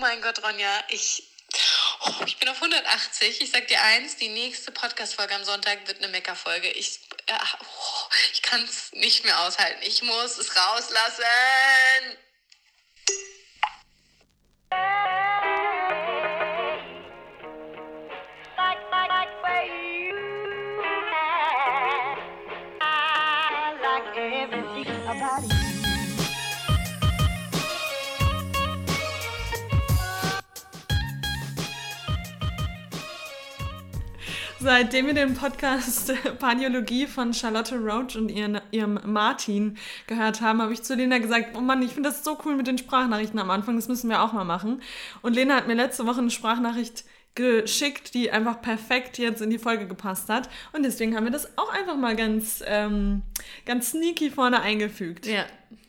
mein Gott, Ronja, ich, oh, ich bin auf 180. Ich sag dir eins, die nächste Podcast-Folge am Sonntag wird eine Mecker-Folge. Ich, äh, oh, ich kann es nicht mehr aushalten. Ich muss es rauslassen. Seitdem wir den Podcast Paniologie von Charlotte Roach und ihren, ihrem Martin gehört haben, habe ich zu Lena gesagt, oh Mann, ich finde das so cool mit den Sprachnachrichten am Anfang, das müssen wir auch mal machen. Und Lena hat mir letzte Woche eine Sprachnachricht geschickt, die einfach perfekt jetzt in die Folge gepasst hat. Und deswegen haben wir das auch einfach mal ganz, ähm, ganz sneaky vorne eingefügt. Ja,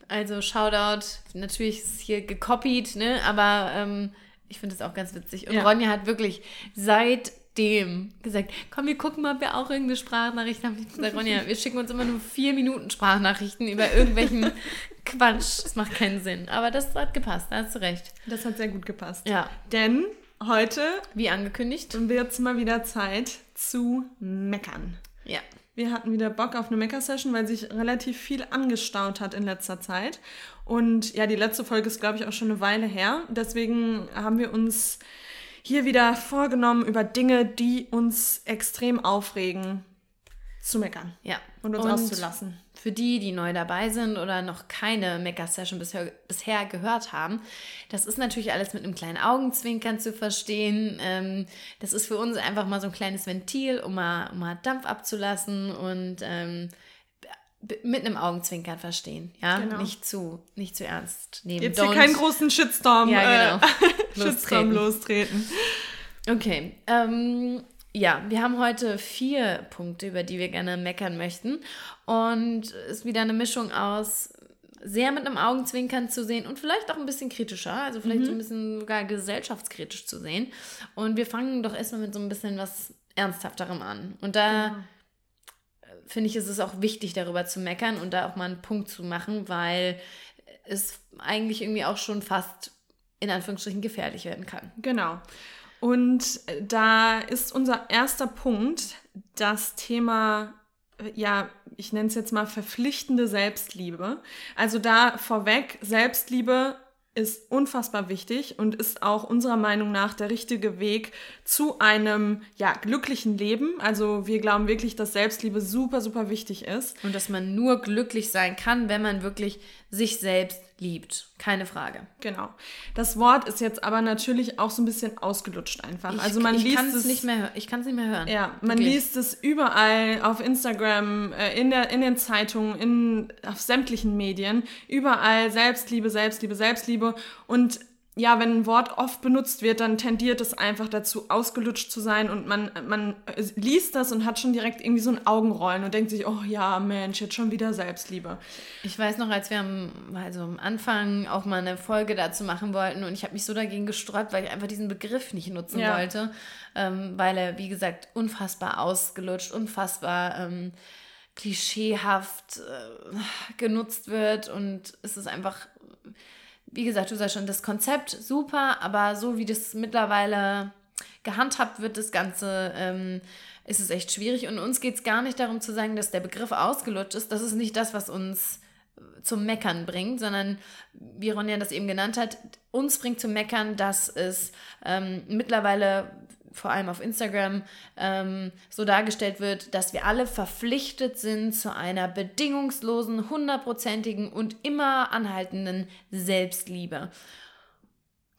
also Shoutout, natürlich ist es hier gekopiert, ne? aber ähm, ich finde es auch ganz witzig. Und ja. Ronja hat wirklich seit dem gesagt, komm, wir gucken mal, ob wir auch irgendeine Sprachnachricht haben. Ich gesagt, Ronja, wir schicken uns immer nur vier Minuten Sprachnachrichten über irgendwelchen Quatsch. Das macht keinen Sinn. Aber das hat gepasst, da hast du recht. Das hat sehr gut gepasst. Ja. Denn heute, wie angekündigt, wird es mal wieder Zeit zu meckern. Ja. Wir hatten wieder Bock auf eine Mecker-Session, weil sich relativ viel angestaut hat in letzter Zeit. Und ja, die letzte Folge ist, glaube ich, auch schon eine Weile her. Deswegen haben wir uns hier wieder vorgenommen, über Dinge, die uns extrem aufregen, zu meckern. Ja. Und uns und auszulassen. Für die, die neu dabei sind oder noch keine Mecker-Session bisher, bisher gehört haben, das ist natürlich alles mit einem kleinen Augenzwinkern zu verstehen. Ähm, das ist für uns einfach mal so ein kleines Ventil, um mal, um mal Dampf abzulassen und ähm, mit einem Augenzwinkern verstehen, ja, genau. nicht zu nicht zu ernst nehmen. Jetzt hier keinen großen Shitstorm, ja, genau. äh, Shitstorm lostreten. Okay, ähm, ja, wir haben heute vier Punkte, über die wir gerne meckern möchten und es ist wieder eine Mischung aus sehr mit einem Augenzwinkern zu sehen und vielleicht auch ein bisschen kritischer, also vielleicht mhm. so ein bisschen sogar gesellschaftskritisch zu sehen. Und wir fangen doch erstmal mit so ein bisschen was Ernsthafterem an. Und da genau finde ich, ist es auch wichtig, darüber zu meckern und da auch mal einen Punkt zu machen, weil es eigentlich irgendwie auch schon fast in Anführungsstrichen gefährlich werden kann. Genau. Und da ist unser erster Punkt das Thema, ja, ich nenne es jetzt mal verpflichtende Selbstliebe. Also da vorweg, Selbstliebe ist unfassbar wichtig und ist auch unserer Meinung nach der richtige Weg zu einem ja, glücklichen Leben. Also wir glauben wirklich, dass Selbstliebe super, super wichtig ist. Und dass man nur glücklich sein kann, wenn man wirklich sich selbst liebt. Keine Frage. Genau. Das Wort ist jetzt aber natürlich auch so ein bisschen ausgelutscht einfach. Ich, also man ich liest es nicht mehr, ich kann es nicht mehr hören. Ja, man Wirklich. liest es überall auf Instagram, äh, in, der, in den Zeitungen, in, auf sämtlichen Medien, überall Selbstliebe, Selbstliebe, Selbstliebe und ja, wenn ein Wort oft benutzt wird, dann tendiert es einfach dazu, ausgelutscht zu sein und man, man liest das und hat schon direkt irgendwie so ein Augenrollen und denkt sich, oh ja, Mensch, jetzt schon wieder Selbstliebe. Ich weiß noch, als wir am, also am Anfang auch mal eine Folge dazu machen wollten und ich habe mich so dagegen gesträubt, weil ich einfach diesen Begriff nicht nutzen ja. wollte, ähm, weil er, wie gesagt, unfassbar ausgelutscht, unfassbar ähm, klischeehaft äh, genutzt wird und es ist einfach wie gesagt, du sagst schon, das Konzept super, aber so wie das mittlerweile gehandhabt wird, das Ganze, ähm, ist es echt schwierig. Und uns geht es gar nicht darum zu sagen, dass der Begriff ausgelutscht ist. Das ist nicht das, was uns zum Meckern bringt, sondern wie Ronja das eben genannt hat, uns bringt zum Meckern, dass es ähm, mittlerweile vor allem auf Instagram ähm, so dargestellt wird, dass wir alle verpflichtet sind zu einer bedingungslosen, hundertprozentigen und immer anhaltenden Selbstliebe.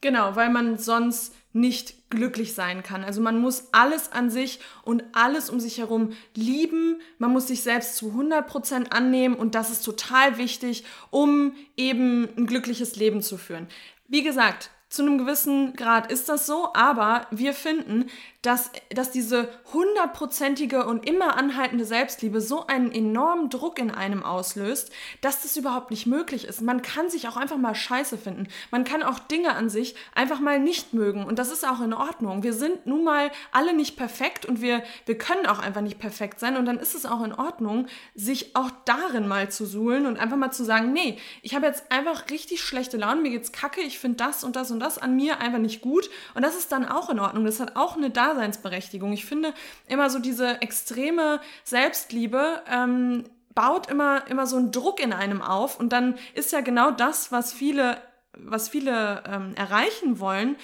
Genau, weil man sonst nicht glücklich sein kann. Also man muss alles an sich und alles um sich herum lieben. Man muss sich selbst zu 100% annehmen und das ist total wichtig, um eben ein glückliches Leben zu führen. Wie gesagt, zu einem gewissen Grad ist das so, aber wir finden, dass, dass diese hundertprozentige und immer anhaltende Selbstliebe so einen enormen Druck in einem auslöst, dass das überhaupt nicht möglich ist. Man kann sich auch einfach mal scheiße finden. Man kann auch Dinge an sich einfach mal nicht mögen und das ist auch in Ordnung. Wir sind nun mal alle nicht perfekt und wir, wir können auch einfach nicht perfekt sein und dann ist es auch in Ordnung, sich auch darin mal zu suhlen und einfach mal zu sagen, nee, ich habe jetzt einfach richtig schlechte Laune, mir geht's kacke, ich finde das und das und das an mir einfach nicht gut. Und das ist dann auch in Ordnung. Das hat auch eine Daseinsberechtigung. Ich finde immer so diese extreme Selbstliebe ähm, baut immer, immer so einen Druck in einem auf. Und dann ist ja genau das, was viele, was viele ähm, erreichen wollen,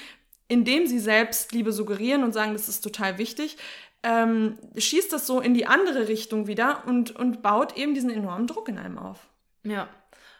indem sie Selbstliebe suggerieren und sagen, das ist total wichtig, ähm, schießt das so in die andere Richtung wieder und, und baut eben diesen enormen Druck in einem auf. Ja.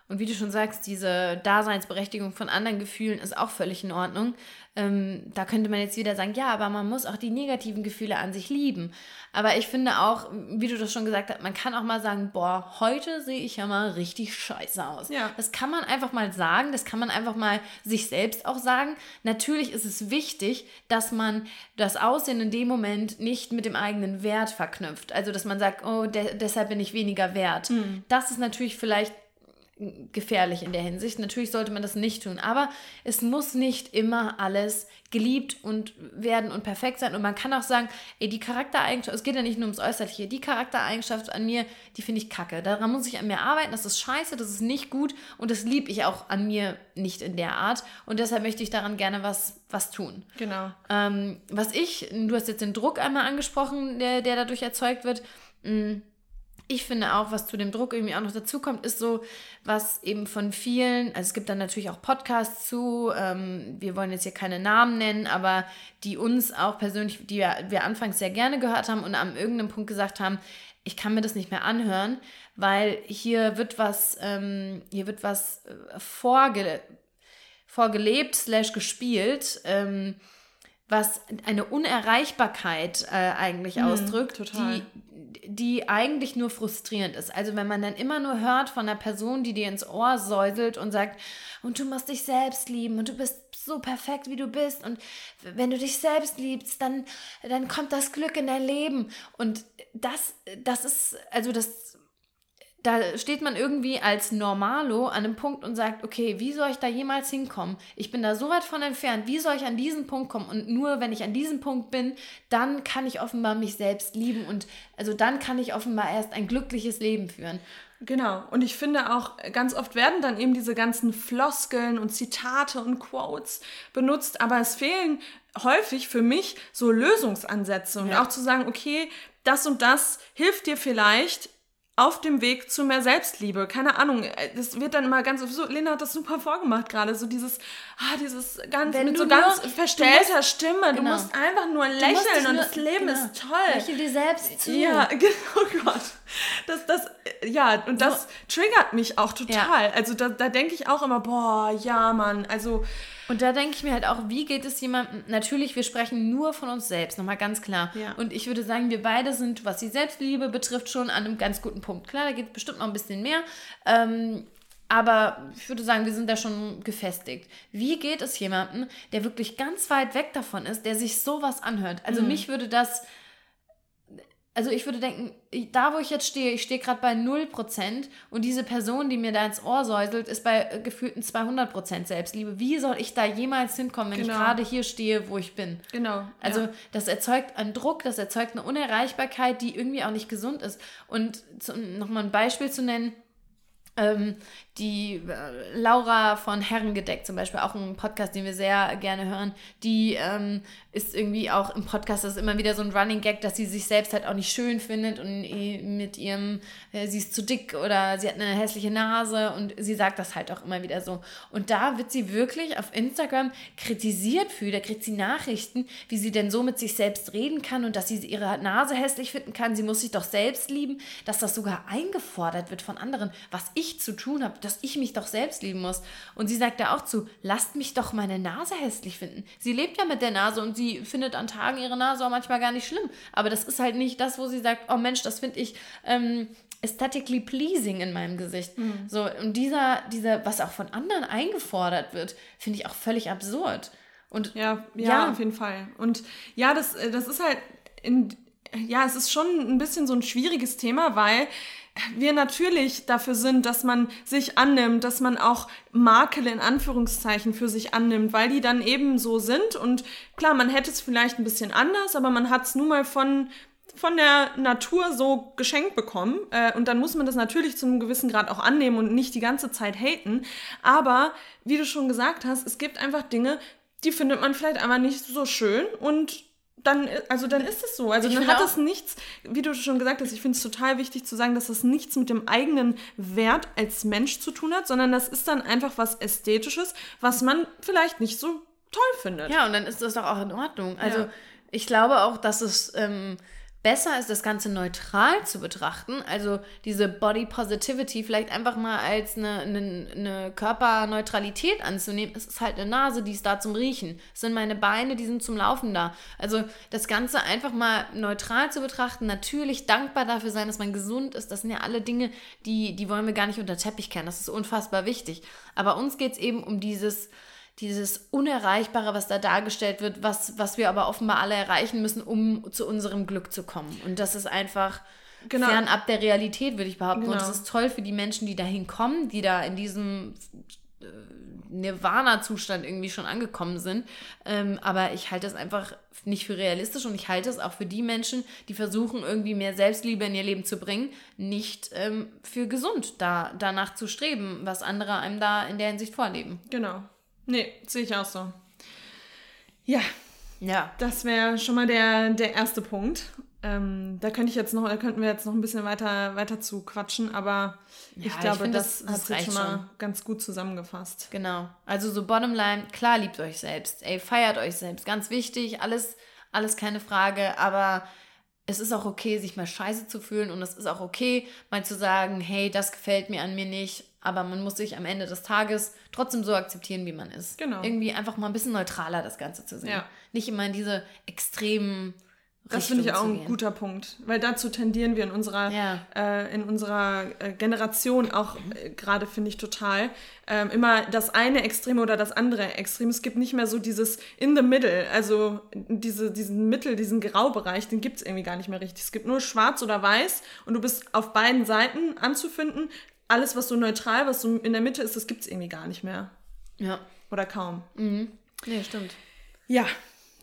Und wie du schon sagst, diese Daseinsberechtigung von anderen Gefühlen ist auch völlig in Ordnung. Ähm, da könnte man jetzt wieder sagen, ja, aber man muss auch die negativen Gefühle an sich lieben. Aber ich finde auch, wie du das schon gesagt hast, man kann auch mal sagen, boah, heute sehe ich ja mal richtig scheiße aus. Ja. Das kann man einfach mal sagen, das kann man einfach mal sich selbst auch sagen. Natürlich ist es wichtig, dass man das Aussehen in dem Moment nicht mit dem eigenen Wert verknüpft. Also, dass man sagt, oh, de deshalb bin ich weniger wert. Mhm. Das ist natürlich vielleicht gefährlich in der Hinsicht. Natürlich sollte man das nicht tun, aber es muss nicht immer alles geliebt und werden und perfekt sein. Und man kann auch sagen, ey, die Charaktereigenschaft, es geht ja nicht nur ums Äußerliche, die Charaktereigenschaft an mir, die finde ich kacke. Daran muss ich an mir arbeiten, das ist scheiße, das ist nicht gut und das liebe ich auch an mir nicht in der Art. Und deshalb möchte ich daran gerne was, was tun. Genau. Ähm, was ich, du hast jetzt den Druck einmal angesprochen, der, der dadurch erzeugt wird. Mh, mm, ich finde auch, was zu dem Druck irgendwie auch noch dazu kommt, ist so, was eben von vielen, also es gibt dann natürlich auch Podcasts zu, ähm, wir wollen jetzt hier keine Namen nennen, aber die uns auch persönlich, die wir, wir anfangs sehr gerne gehört haben und am irgendeinem Punkt gesagt haben, ich kann mir das nicht mehr anhören, weil hier wird was, ähm, hier wird was äh, vorge vorgelebt slash gespielt, ähm, was eine Unerreichbarkeit äh, eigentlich mhm, ausdrückt, die, die eigentlich nur frustrierend ist. Also wenn man dann immer nur hört von einer Person, die dir ins Ohr säuselt und sagt, und du musst dich selbst lieben und du bist so perfekt, wie du bist und wenn du dich selbst liebst, dann, dann kommt das Glück in dein Leben. Und das, das ist, also das da steht man irgendwie als Normalo an einem Punkt und sagt, okay, wie soll ich da jemals hinkommen? Ich bin da so weit von entfernt, wie soll ich an diesen Punkt kommen? Und nur wenn ich an diesem Punkt bin, dann kann ich offenbar mich selbst lieben und also dann kann ich offenbar erst ein glückliches Leben führen. Genau. Und ich finde auch, ganz oft werden dann eben diese ganzen Floskeln und Zitate und Quotes benutzt, aber es fehlen häufig für mich so Lösungsansätze und ja. auch zu sagen, okay, das und das hilft dir vielleicht auf dem Weg zu mehr Selbstliebe. Keine Ahnung, äh, das wird dann immer ganz so, Lena hat das super vorgemacht gerade, so dieses, ah, dieses ganz, Wenn mit so ganz verstellter musst, Stimme. Du genau. musst einfach nur lächeln und nur, das Leben genau. ist toll. Lächel dir selbst zu. Ja, genau, oh Gott. Das, das, äh, ja, und das so. triggert mich auch total. Ja. Also da, da denke ich auch immer, boah, ja, Mann, also und da denke ich mir halt auch, wie geht es jemandem? Natürlich, wir sprechen nur von uns selbst, nochmal ganz klar. Ja. Und ich würde sagen, wir beide sind, was die Selbstliebe betrifft, schon an einem ganz guten Punkt. Klar, da geht es bestimmt noch ein bisschen mehr. Ähm, aber ich würde sagen, wir sind da schon gefestigt. Wie geht es jemandem, der wirklich ganz weit weg davon ist, der sich sowas anhört? Also mhm. mich würde das also ich würde denken, da wo ich jetzt stehe, ich stehe gerade bei 0% und diese Person, die mir da ins Ohr säuselt, ist bei äh, gefühlten 200% Selbstliebe. Wie soll ich da jemals hinkommen, wenn genau. ich gerade hier stehe, wo ich bin? Genau. Also ja. das erzeugt einen Druck, das erzeugt eine Unerreichbarkeit, die irgendwie auch nicht gesund ist. Und nochmal ein Beispiel zu nennen, ähm, die äh, Laura von Herrengedeck zum Beispiel, auch ein Podcast, den wir sehr gerne hören, die ähm, ist irgendwie auch im Podcast, das ist immer wieder so ein Running Gag, dass sie sich selbst halt auch nicht schön findet und mit ihrem, äh, sie ist zu dick oder sie hat eine hässliche Nase und sie sagt das halt auch immer wieder so. Und da wird sie wirklich auf Instagram kritisiert für, da kriegt sie Nachrichten, wie sie denn so mit sich selbst reden kann und dass sie ihre Nase hässlich finden kann, sie muss sich doch selbst lieben, dass das sogar eingefordert wird von anderen, was ich zu tun habe, dass ich mich doch selbst lieben muss. Und sie sagt da auch zu, lasst mich doch meine Nase hässlich finden. Sie lebt ja mit der Nase und sie findet an Tagen ihre Nase auch manchmal gar nicht schlimm. Aber das ist halt nicht das, wo sie sagt, oh Mensch, das finde ich ähm, aesthetically pleasing in meinem Gesicht. Mhm. So, und dieser, dieser, was auch von anderen eingefordert wird, finde ich auch völlig absurd. Und ja, ja, ja, auf jeden Fall. Und ja, das, äh, das ist halt in, ja, es ist schon ein bisschen so ein schwieriges Thema, weil wir natürlich dafür sind, dass man sich annimmt, dass man auch Makel in Anführungszeichen für sich annimmt, weil die dann eben so sind. Und klar, man hätte es vielleicht ein bisschen anders, aber man hat es nun mal von von der Natur so geschenkt bekommen. Äh, und dann muss man das natürlich zu einem gewissen Grad auch annehmen und nicht die ganze Zeit haten. Aber wie du schon gesagt hast, es gibt einfach Dinge, die findet man vielleicht einfach nicht so schön und dann, also dann ist es so. Also ich dann hat es nichts, wie du schon gesagt hast, ich finde es total wichtig zu sagen, dass das nichts mit dem eigenen Wert als Mensch zu tun hat, sondern das ist dann einfach was Ästhetisches, was man vielleicht nicht so toll findet. Ja, und dann ist das doch auch in Ordnung. Also ja. ich glaube auch, dass es ähm, besser ist, das Ganze neutral zu betrachten. Also diese Body Positivity vielleicht einfach mal als eine, eine, eine, Körperneutralität anzunehmen. Es ist halt eine Nase, die ist da zum Riechen. Es sind meine Beine, die sind zum Laufen da. Also das Ganze einfach mal neutral zu betrachten, natürlich dankbar dafür sein, dass man gesund ist. Das sind ja alle Dinge, die, die wollen wir gar nicht unter Teppich kennen. Das ist unfassbar wichtig. Aber uns geht es eben um dieses dieses Unerreichbare, was da dargestellt wird, was, was wir aber offenbar alle erreichen müssen, um zu unserem Glück zu kommen. Und das ist einfach genau. fernab der Realität, würde ich behaupten. Genau. Und das ist toll für die Menschen, die dahin kommen, die da in diesem äh, Nirvana-Zustand irgendwie schon angekommen sind. Ähm, aber ich halte das einfach nicht für realistisch und ich halte es auch für die Menschen, die versuchen, irgendwie mehr Selbstliebe in ihr Leben zu bringen, nicht ähm, für gesund, da danach zu streben, was andere einem da in der Hinsicht vorleben. Genau. Nee, sehe ich auch so. Ja. Ja. Das wäre schon mal der, der erste Punkt. Ähm, da könnte ich jetzt noch, da könnten wir jetzt noch ein bisschen weiter, weiter zu quatschen, aber ja, ich glaube, ich find, das, das hat sich schon mal ganz gut zusammengefasst. Genau. Also so Bottomline, klar liebt euch selbst. Ey, feiert euch selbst. Ganz wichtig, alles, alles keine Frage, aber es ist auch okay, sich mal scheiße zu fühlen und es ist auch okay, mal zu sagen, hey, das gefällt mir an mir nicht aber man muss sich am Ende des Tages trotzdem so akzeptieren, wie man ist. Genau. Irgendwie einfach mal ein bisschen neutraler das Ganze zu sehen. Ja. Nicht immer in diese extremen. Das finde ich auch ein guter Punkt, weil dazu tendieren wir in unserer, ja. äh, in unserer äh, Generation auch äh, gerade, finde ich total. Ähm, immer das eine Extreme oder das andere Extrem. Es gibt nicht mehr so dieses in the middle, also diese, diesen Mittel, diesen Graubereich, den gibt es irgendwie gar nicht mehr richtig. Es gibt nur schwarz oder weiß und du bist auf beiden Seiten anzufinden alles, was so neutral, was so in der Mitte ist, das gibt es irgendwie gar nicht mehr. Ja. Oder kaum. Mhm. Nee, stimmt. Ja,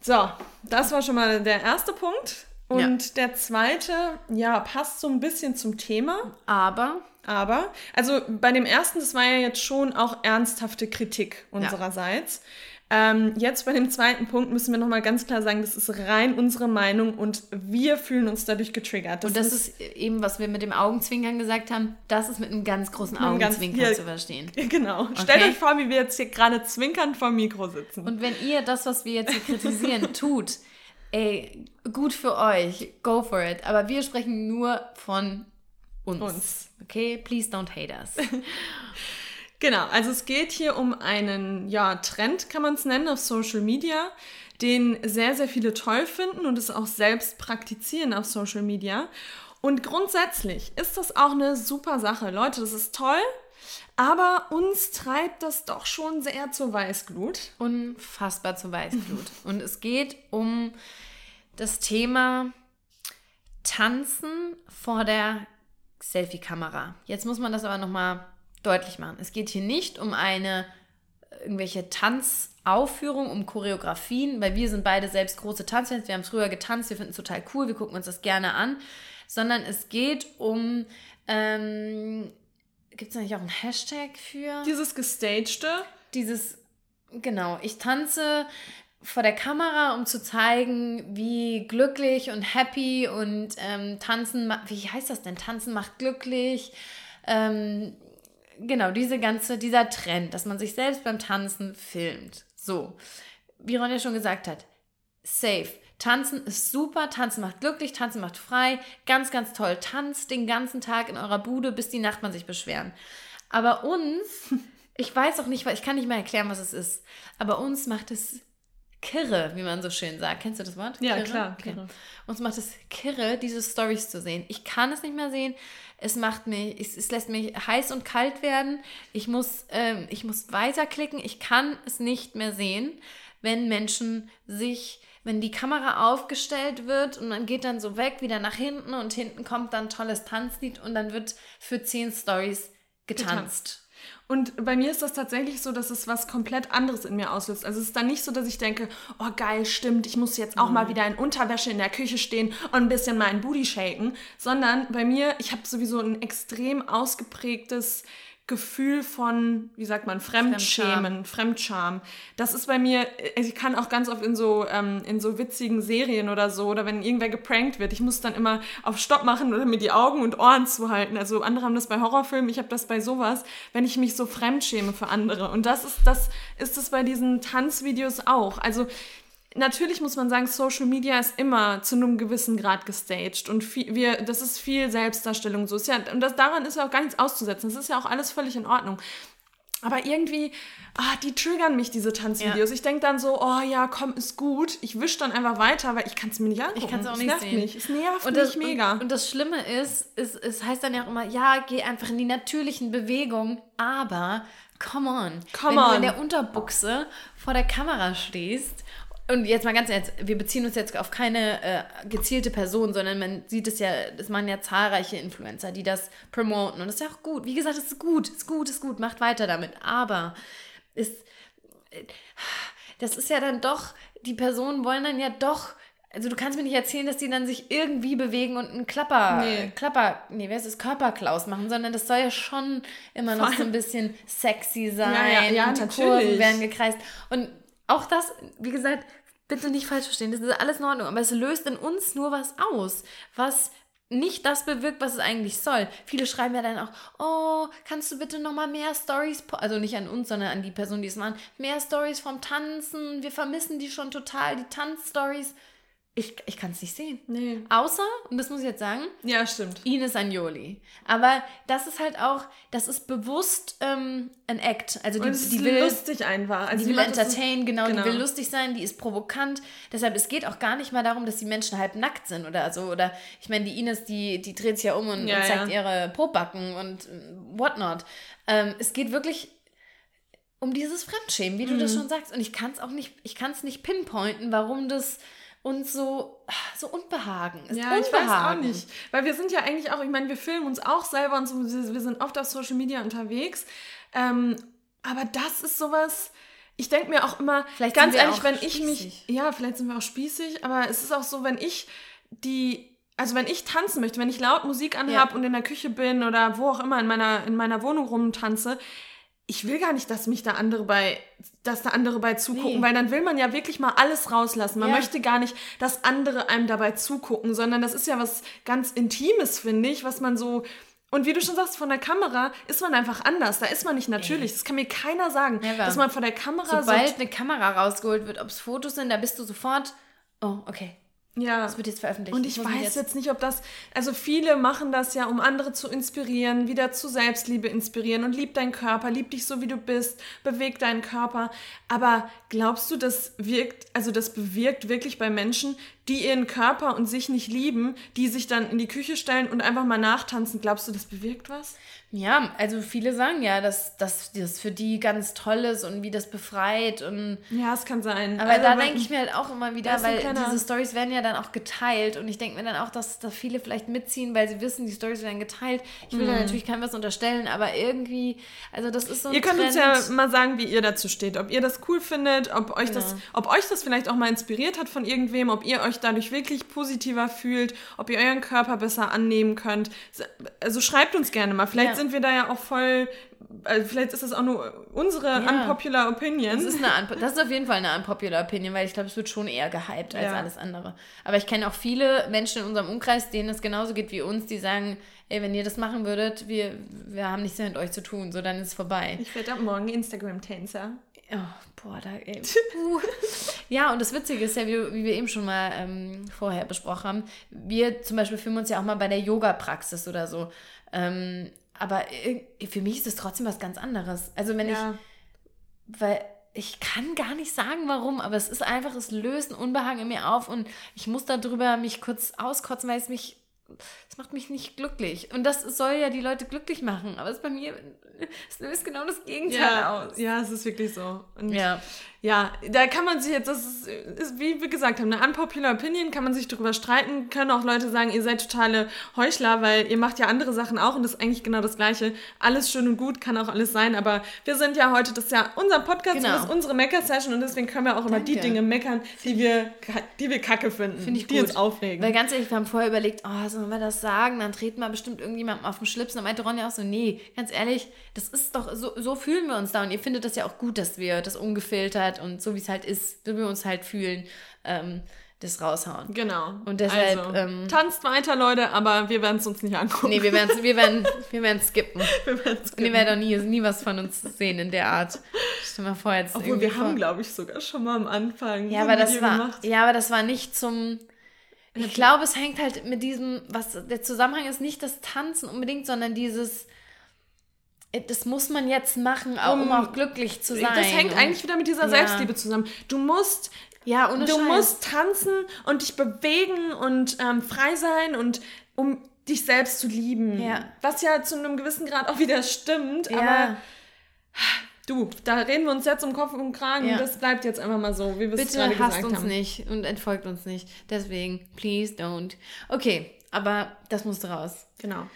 so, das war schon mal der erste Punkt. Und ja. der zweite, ja, passt so ein bisschen zum Thema. Aber. Aber, also bei dem ersten, das war ja jetzt schon auch ernsthafte Kritik unsererseits. Ja. Ähm, jetzt bei dem zweiten Punkt müssen wir nochmal ganz klar sagen, das ist rein unsere Meinung und wir fühlen uns dadurch getriggert. Das und das ist, ist, eben, was wir mit dem Augenzwinkern gesagt haben, das ist mit einem ganz großen Augenzwinkern ganz, ja, zu verstehen. Genau. Okay? Stellt euch vor, wie wir jetzt hier gerade zwinkernd vor dem Mikro sitzen. Und wenn ihr das, was wir jetzt hier kritisieren, tut, ey, gut für euch, go for it. Aber wir sprechen nur von uns. uns. Okay? Please don't hate us. Genau, also es geht hier um einen ja, Trend, kann man es nennen, auf Social Media, den sehr, sehr viele toll finden und es auch selbst praktizieren auf Social Media. Und grundsätzlich ist das auch eine super Sache. Leute, das ist toll, aber uns treibt das doch schon sehr zur Weißglut. Unfassbar zur Weißglut. und es geht um das Thema Tanzen vor der Selfie-Kamera. Jetzt muss man das aber nochmal deutlich machen. Es geht hier nicht um eine irgendwelche Tanzaufführung, um Choreografien, weil wir sind beide selbst große Tanzfans, wir haben früher getanzt, wir finden es total cool, wir gucken uns das gerne an, sondern es geht um, ähm, gibt es nicht auch einen Hashtag für? Dieses gestagte? Dieses, genau, ich tanze vor der Kamera, um zu zeigen, wie glücklich und happy und ähm, tanzen, wie heißt das denn? Tanzen macht glücklich. Ähm, genau, diese ganze, dieser Trend, dass man sich selbst beim Tanzen filmt. So, wie Ron ja schon gesagt hat, safe. Tanzen ist super, Tanzen macht glücklich, Tanzen macht frei, ganz, ganz toll. Tanzt den ganzen Tag in eurer Bude, bis die Nachbarn sich beschweren. Aber uns, ich weiß auch nicht, weil ich kann nicht mehr erklären, was es ist, aber uns macht es kirre, wie man so schön sagt. Kennst du das Wort? Ja, kirre? klar. Okay. Uns macht es kirre, diese Stories zu sehen. Ich kann es nicht mehr sehen. Es macht mich, es, es lässt mich heiß und kalt werden. Ich muss, ähm, ich muss weiterklicken. Ich kann es nicht mehr sehen, wenn Menschen sich, wenn die Kamera aufgestellt wird und man geht dann so weg, wieder nach hinten und hinten kommt dann ein tolles Tanzlied und dann wird für zehn Stories getanzt. getanzt. Und bei mir ist das tatsächlich so, dass es was komplett anderes in mir auslöst. Also es ist dann nicht so, dass ich denke, oh geil, stimmt, ich muss jetzt auch mhm. mal wieder in Unterwäsche in der Küche stehen und ein bisschen meinen Booty shaken, sondern bei mir, ich habe sowieso ein extrem ausgeprägtes Gefühl von, wie sagt man, Fremdschämen, Fremdscham. Das ist bei mir, ich kann auch ganz oft in so, ähm, in so witzigen Serien oder so, oder wenn irgendwer geprankt wird, ich muss dann immer auf Stopp machen oder mir die Augen und Ohren zuhalten. Also andere haben das bei Horrorfilmen, ich habe das bei sowas, wenn ich mich so fremdschäme für andere. Und das ist, das ist es bei diesen Tanzvideos auch. Also natürlich muss man sagen, Social Media ist immer zu einem gewissen Grad gestaged und viel, wir, das ist viel Selbstdarstellung. So ist ja, und das, daran ist ja auch gar nichts auszusetzen. Das ist ja auch alles völlig in Ordnung. Aber irgendwie, ah, die triggern mich, diese Tanzvideos. Ja. Ich denke dann so, oh ja, komm, ist gut. Ich wische dann einfach weiter, weil ich kann es mir nicht angucken. Ich kann es auch nicht es sehen. Mich. Es nervt und das, mich mega. Und, und, das Schlimme ist, es, es heißt dann ja auch immer, ja, geh einfach in die natürlichen Bewegungen, aber come on. Come wenn on. du in der Unterbuchse vor der Kamera stehst und jetzt mal ganz ehrlich, wir beziehen uns jetzt auf keine äh, gezielte Person, sondern man sieht es ja, das machen ja zahlreiche Influencer, die das promoten. Und das ist ja auch gut. Wie gesagt, es ist gut, es ist gut, es ist gut, macht weiter damit. Aber ist, äh, das ist ja dann doch, die Personen wollen dann ja doch. Also du kannst mir nicht erzählen, dass die dann sich irgendwie bewegen und einen Klapper, nee. Klapper, nee, wer ist das, Körperklaus machen, sondern das soll ja schon immer noch so ein bisschen sexy sein. Ja, ja, ja natürlich. Kurven werden gekreist. Und auch das, wie gesagt, bitte nicht falsch verstehen, das ist alles in Ordnung, aber es löst in uns nur was aus, was nicht das bewirkt, was es eigentlich soll. Viele schreiben ja dann auch, oh, kannst du bitte nochmal mehr Stories, also nicht an uns, sondern an die Person, die es machen, mehr Stories vom Tanzen, wir vermissen die schon total, die Tanzstories ich, ich kann es nicht sehen. Nee. Außer, und das muss ich jetzt sagen, ja, stimmt. Ines Agnoli. Aber das ist halt auch, das ist bewusst ähm, ein Act. Also die, und die will lustig einfach. Also die will entertain, genau, genau, die will lustig sein, die ist provokant. Deshalb, es geht auch gar nicht mal darum, dass die Menschen halb nackt sind oder so. Oder ich meine, die Ines, die, die dreht sich ja um und, ja, und zeigt ja. ihre Pobacken und äh, whatnot. Ähm, es geht wirklich um dieses Fremdschämen, wie du mhm. das schon sagst. Und ich kann es auch nicht, ich kann es nicht pinpointen, warum das und so, so Unbehagen. Ist ja, Unbehagen. ich weiß auch nicht. Weil wir sind ja eigentlich auch, ich meine, wir filmen uns auch selber und so, wir sind oft auf Social Media unterwegs. Ähm, aber das ist sowas, ich denke mir auch immer, vielleicht ganz ehrlich, wenn spießig. ich mich, ja, vielleicht sind wir auch spießig, aber es ist auch so, wenn ich die, also wenn ich tanzen möchte, wenn ich laut Musik anhab ja. und in der Küche bin oder wo auch immer in meiner, in meiner Wohnung rumtanze, ich will gar nicht, dass mich da andere bei, dass da andere bei zugucken, nee. weil dann will man ja wirklich mal alles rauslassen. Man ja. möchte gar nicht, dass andere einem dabei zugucken, sondern das ist ja was ganz Intimes, finde ich, was man so und wie du schon sagst, von der Kamera ist man einfach anders. Da ist man nicht natürlich. Das kann mir keiner sagen, Never. dass man von der Kamera Sobald so eine Kamera rausgeholt wird, ob es Fotos sind, da bist du sofort. Oh, okay. Ja. Das wird jetzt veröffentlicht. Und ich, ich weiß jetzt, jetzt nicht, ob das. Also, viele machen das ja, um andere zu inspirieren, wieder zu Selbstliebe inspirieren und lieb deinen Körper, lieb dich so, wie du bist, beweg deinen Körper. Aber glaubst du, das wirkt, also das bewirkt wirklich bei Menschen, die ihren Körper und sich nicht lieben, die sich dann in die Küche stellen und einfach mal nachtanzen? Glaubst du, das bewirkt was? Ja, also viele sagen ja, dass, dass das für die ganz toll ist und wie das befreit und ja, es kann sein. Aber also, da denke ich mir halt auch immer wieder, weil diese Stories werden ja dann auch geteilt und ich denke mir dann auch, dass da viele vielleicht mitziehen, weil sie wissen, die Stories werden geteilt. Ich will mhm. da natürlich keinem was unterstellen, aber irgendwie, also das ist so ein Ihr könnt Trend. uns ja mal sagen, wie ihr dazu steht, ob ihr das cool findet, ob euch genau. das, ob euch das vielleicht auch mal inspiriert hat von irgendwem, ob ihr euch dadurch wirklich positiver fühlt, ob ihr euren Körper besser annehmen könnt. Also schreibt uns gerne mal. Vielleicht ja. sind wir da ja auch voll also vielleicht ist das auch nur unsere ja. unpopular Opinion. Das ist, eine, das ist auf jeden Fall eine unpopular Opinion, weil ich glaube, es wird schon eher gehypt als ja. alles andere. Aber ich kenne auch viele Menschen in unserem Umkreis, denen es genauso geht wie uns, die sagen, ey, wenn ihr das machen würdet, wir, wir haben nichts mehr mit euch zu tun, so dann ist es vorbei. Ich werde ab morgen Instagram-Tänzer. Oh, boah, da, ey. ja, und das Witzige ist ja, wie, wie wir eben schon mal ähm, vorher besprochen haben, wir zum Beispiel filmen uns ja auch mal bei der Yoga-Praxis oder so. Ähm, aber für mich ist es trotzdem was ganz anderes. Also wenn ja. ich, weil ich kann gar nicht sagen, warum, aber es ist einfach, es löst ein Unbehagen in mir auf und ich muss darüber mich kurz auskotzen, weil es mich das macht mich nicht glücklich. Und das soll ja die Leute glücklich machen. Aber es bei mir, es löst genau das Gegenteil ja, aus. Ja, es ist wirklich so. Und Ja. Ja, da kann man sich jetzt, das ist, ist, wie wir gesagt haben, eine unpopular Opinion, kann man sich darüber streiten, können auch Leute sagen, ihr seid totale Heuchler, weil ihr macht ja andere Sachen auch und das ist eigentlich genau das Gleiche. Alles schön und gut, kann auch alles sein, aber wir sind ja heute, das ist ja unser Podcast, Genau. das ist unsere Mecker-Session und deswegen können wir auch immer die Danke. Dinge meckern, die wir, die wir kacke finden, die gut. uns aufregen. Weil ganz ehrlich, wir haben vorher überlegt, oh, sollen wir das sagen? Dann treten wir bestimmt irgendjemandem auf den Schlips. Und dann meinte Ronja auch so, nee, ganz ehrlich, das ist doch, so, so fühlen wir uns da. Und ihr findet das ja auch gut, dass wir das ungefiltert und so wie es halt ist, wie wir uns halt fühlen, ähm, das raushauen. Genau. Und deshalb, also, ähm, tanzt weiter, Leute, aber wir werden es uns nicht angucken. Nee, wir werden wir werden, wir werden skippen. wir werden's Und ihr werdet auch nie, nie was von uns sehen in der Art. Stell mal vor, jetzt Obwohl, wir haben, vor- glaube ich, sogar schon mal am Anfang Ja, aber das war, gemacht. ja, aber das war nicht zum. Ich glaube, es hängt halt mit diesem, was der Zusammenhang ist nicht das Tanzen unbedingt, sondern dieses, äh, das muss man jetzt machen, auch, um, Um- auch glücklich zu sein. Das hängt Und- eigentlich wieder mit dieser Ja. Selbstliebe zusammen. Du musst, Ja, ohne du Scheiß. musst tanzen und dich bewegen und ähm, frei sein und um dich selbst zu lieben. Ja. Was ja zu einem gewissen Grad auch wieder stimmt, aber Ja, du, da reden wir uns jetzt um Kopf und Kragen Ja. und das bleibt jetzt einfach mal so, wie wir es gerade bitte hasst gesagt uns haben. nicht und entfolgt uns nicht. Deswegen, please don't. Okay, aber das musste raus. Genau.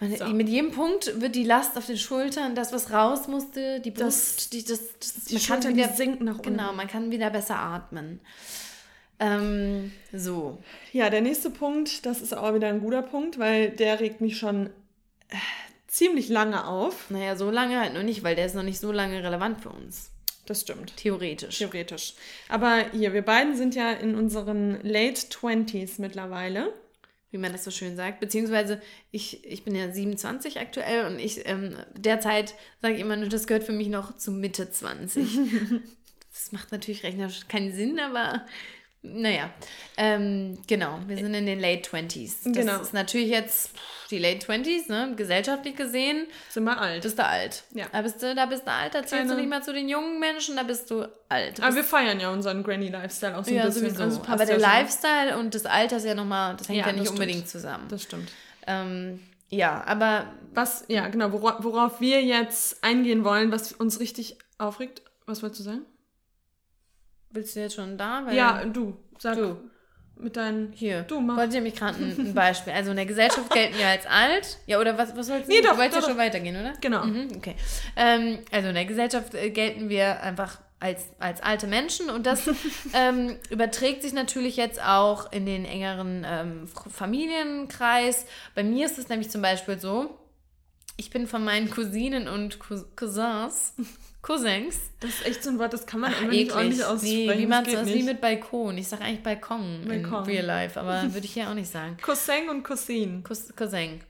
Man, So. Mit jedem Punkt wird die Last auf den Schultern, das, was raus musste, die Brust, die, das, das, Die Schultern, wieder- sinken nach unten. Genau, man kann wieder besser atmen. Ähm, so. Ja, der nächste Punkt, das ist auch wieder ein guter Punkt, weil der regt mich schon ziemlich lange auf. Naja, so lange halt noch nicht, weil der ist noch nicht so lange relevant für uns. Das stimmt. Theoretisch. Theoretisch. Aber hier, wir beiden sind ja in unseren Late 20s mittlerweile. Wie man das so schön sagt. Beziehungsweise, ich, ich bin ja 27 aktuell und ich ähm, derzeit sage ich immer nur, das gehört für mich noch zu Mitte 20. das macht natürlich rechnerisch keinen Sinn, aber naja. Ähm, genau, wir sind in den Late 20s. Das Genau. ist natürlich jetzt die Late 20s, ne? gesellschaftlich gesehen. Sind wir alt. bist du alt. Ja. Da bist du, da bist du alt, da zählst du nicht mal zu den jungen Menschen, da bist du alt. Aber bist, wir feiern ja unseren Granny-Lifestyle auch so ein ja, bisschen. sowieso. Also Aber der. Lifestyle und das Alter ist ja nochmal, das hängt Ja, ja, nicht unbedingt zusammen. Das stimmt. Ähm, ja, aber Was, ja, genau, wora- worauf wir jetzt eingehen wollen, was uns richtig aufregt. Was wolltest du sagen? Willst du jetzt schon da? Weil ja, du. Sag du. mit deinen. Hier. Du, mach. Wollte ich nämlich gerade ein, ein Beispiel. Also in der Gesellschaft gelten wir als alt. Ja, oder was, was sollst du? Nee, doch, du wolltest doch, ja schon doch. weitergehen, oder? Genau. Mhm, okay. Ähm, also in der Gesellschaft äh, gelten wir einfach als, als alte Menschen und das ähm, überträgt sich natürlich jetzt auch in den engeren ähm, Familienkreis. Bei mir ist es nämlich zum Beispiel so, ich bin von meinen Cousinen und Cous- Cousins, Cousins, Das ist echt so ein Wort, das kann man Ach, immer nicht ordentlich aussprechen. Nee, wie man geht wie mit Balkon. Ich sage eigentlich Balkon, Balkon. in real life, aber würde ich hier auch nicht sagen. Cousin und Cousine. Cous- Cousin.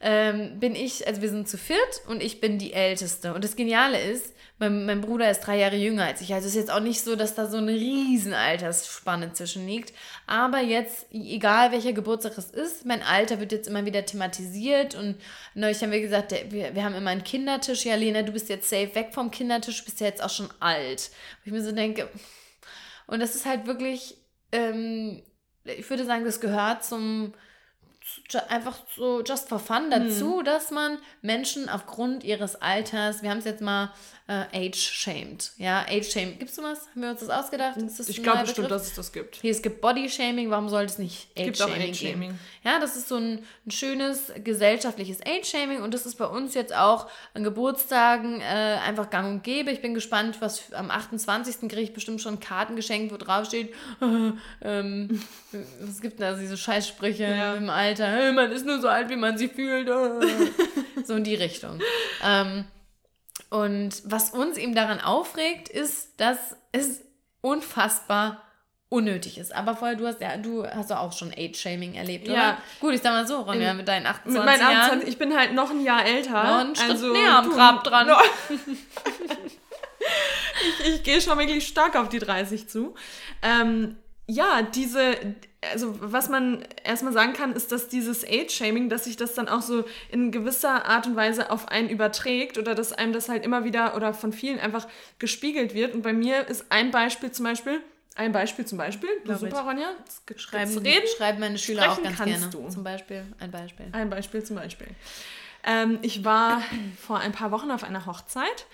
Ähm, bin ich, also wir sind zu viert und ich bin die Älteste. Und das Geniale ist, mein, mein Bruder ist drei Jahre jünger als ich. Also es ist jetzt auch nicht so, dass da so eine riesen Altersspanne zwischen liegt. Aber jetzt, egal welcher Geburtstag es ist, mein Alter wird jetzt immer wieder thematisiert. Und neulich haben wir gesagt, der, wir, wir haben immer einen Kindertisch. Ja, Lena, du bist jetzt safe weg vom Kindertisch, bist ja jetzt auch schon alt. Wo ich mir so denke, und das ist halt wirklich, ähm, ich würde sagen, das gehört zum, zu- einfach so just for fun dazu, dass man Menschen aufgrund ihres Alters, wir haben es jetzt mal äh, age-shamed. Ja, age-shamed. Gibt's sowas? Haben wir uns das ausgedacht? Das Ich glaube bestimmt, dass es das gibt. Hier, es gibt Body-Shaming, warum sollte es nicht gibt auch Age-Shaming Age-Shaming. geben? Ja, das ist so ein, ein schönes gesellschaftliches Age-Shaming und das ist bei uns jetzt auch an Geburtstagen äh, einfach gang und gäbe. Ich bin gespannt, was am 28. kriege ich bestimmt schon Karten geschenkt, wo drauf steht, ähm, es gibt da diese Scheißsprüche Ja. im Alter, hey, man ist nur so alt, wie man sich fühlt. so in die Richtung. Ähm, und was uns eben daran aufregt, ist, dass es unfassbar unnötig ist. Aber vorher, du hast ja, du hast auch schon Age-Shaming erlebt, oder? Ja. Gut, ich sag mal so, Ronja, mit deinen 28 Mit meinen Jahren. 28, ich bin halt noch ein Jahr älter. Noch Schritt also, näher am Grab dran. No. ich ich gehe schon wirklich stark auf die 30 zu. Ähm, ja, diese, also was man erstmal sagen kann, ist, dass dieses Age-Shaming, dass sich das dann auch so in gewisser Art und Weise auf einen überträgt oder dass einem das halt immer wieder oder von vielen einfach gespiegelt wird. Und bei mir ist ein Beispiel zum Beispiel, Ein Beispiel zum Beispiel. Du super. Ronja. Schreiben, reden. schreiben meine Schüler Sprechen auch ganz gerne. Du. Zum Beispiel, ein Beispiel. Ein Beispiel zum Beispiel. Ähm, ich war vor ein paar Wochen auf einer Hochzeit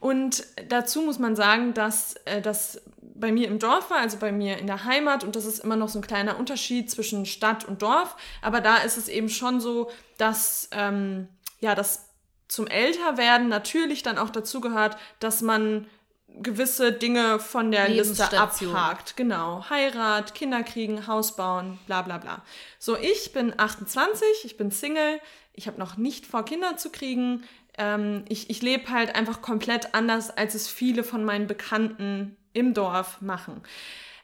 und dazu muss man sagen, dass äh, das bei mir im Dorf war, also bei mir in der Heimat. Und das ist immer noch so ein kleiner Unterschied zwischen Stadt und Dorf. Aber da ist es eben schon so, dass ähm, ja, das zum Älterwerden natürlich dann auch dazu gehört, dass man gewisse Dinge von der Liste abhakt. Genau. Heirat, Kinder kriegen, Haus bauen, bla bla bla. So, ich bin 28, ich bin Single, ich habe noch nicht vor, Kinder zu kriegen. Ähm, ich ich lebe halt einfach komplett anders, als es viele von meinen Bekannten im Dorf machen.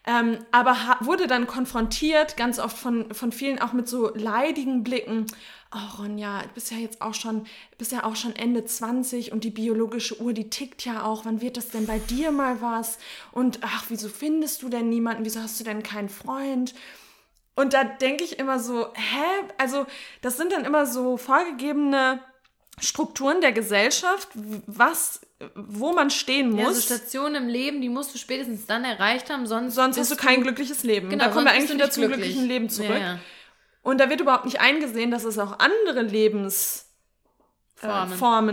Ähm, aber wurde dann konfrontiert, ganz oft von, von vielen auch mit so leidigen Blicken. Oh, Ronja, du bist ja jetzt auch schon, bist ja auch schon Ende 20 und die biologische Uhr, die tickt ja auch. Wann wird das denn bei dir mal was? Und ach, wieso findest du denn niemanden? Wieso hast du denn keinen Freund? Und da denke ich immer so, hä? Also, das sind dann immer so vorgegebene Strukturen der Gesellschaft, was, wo man stehen muss. Ja, so Stationen im Leben, die musst du spätestens dann erreicht haben, sonst. Sonst hast du kein glückliches Leben. Genau, da kommen wir eigentlich wieder zum glücklich. glücklichen Leben zurück. Ja, ja. Und da wird überhaupt nicht eingesehen, dass es auch andere Lebensformen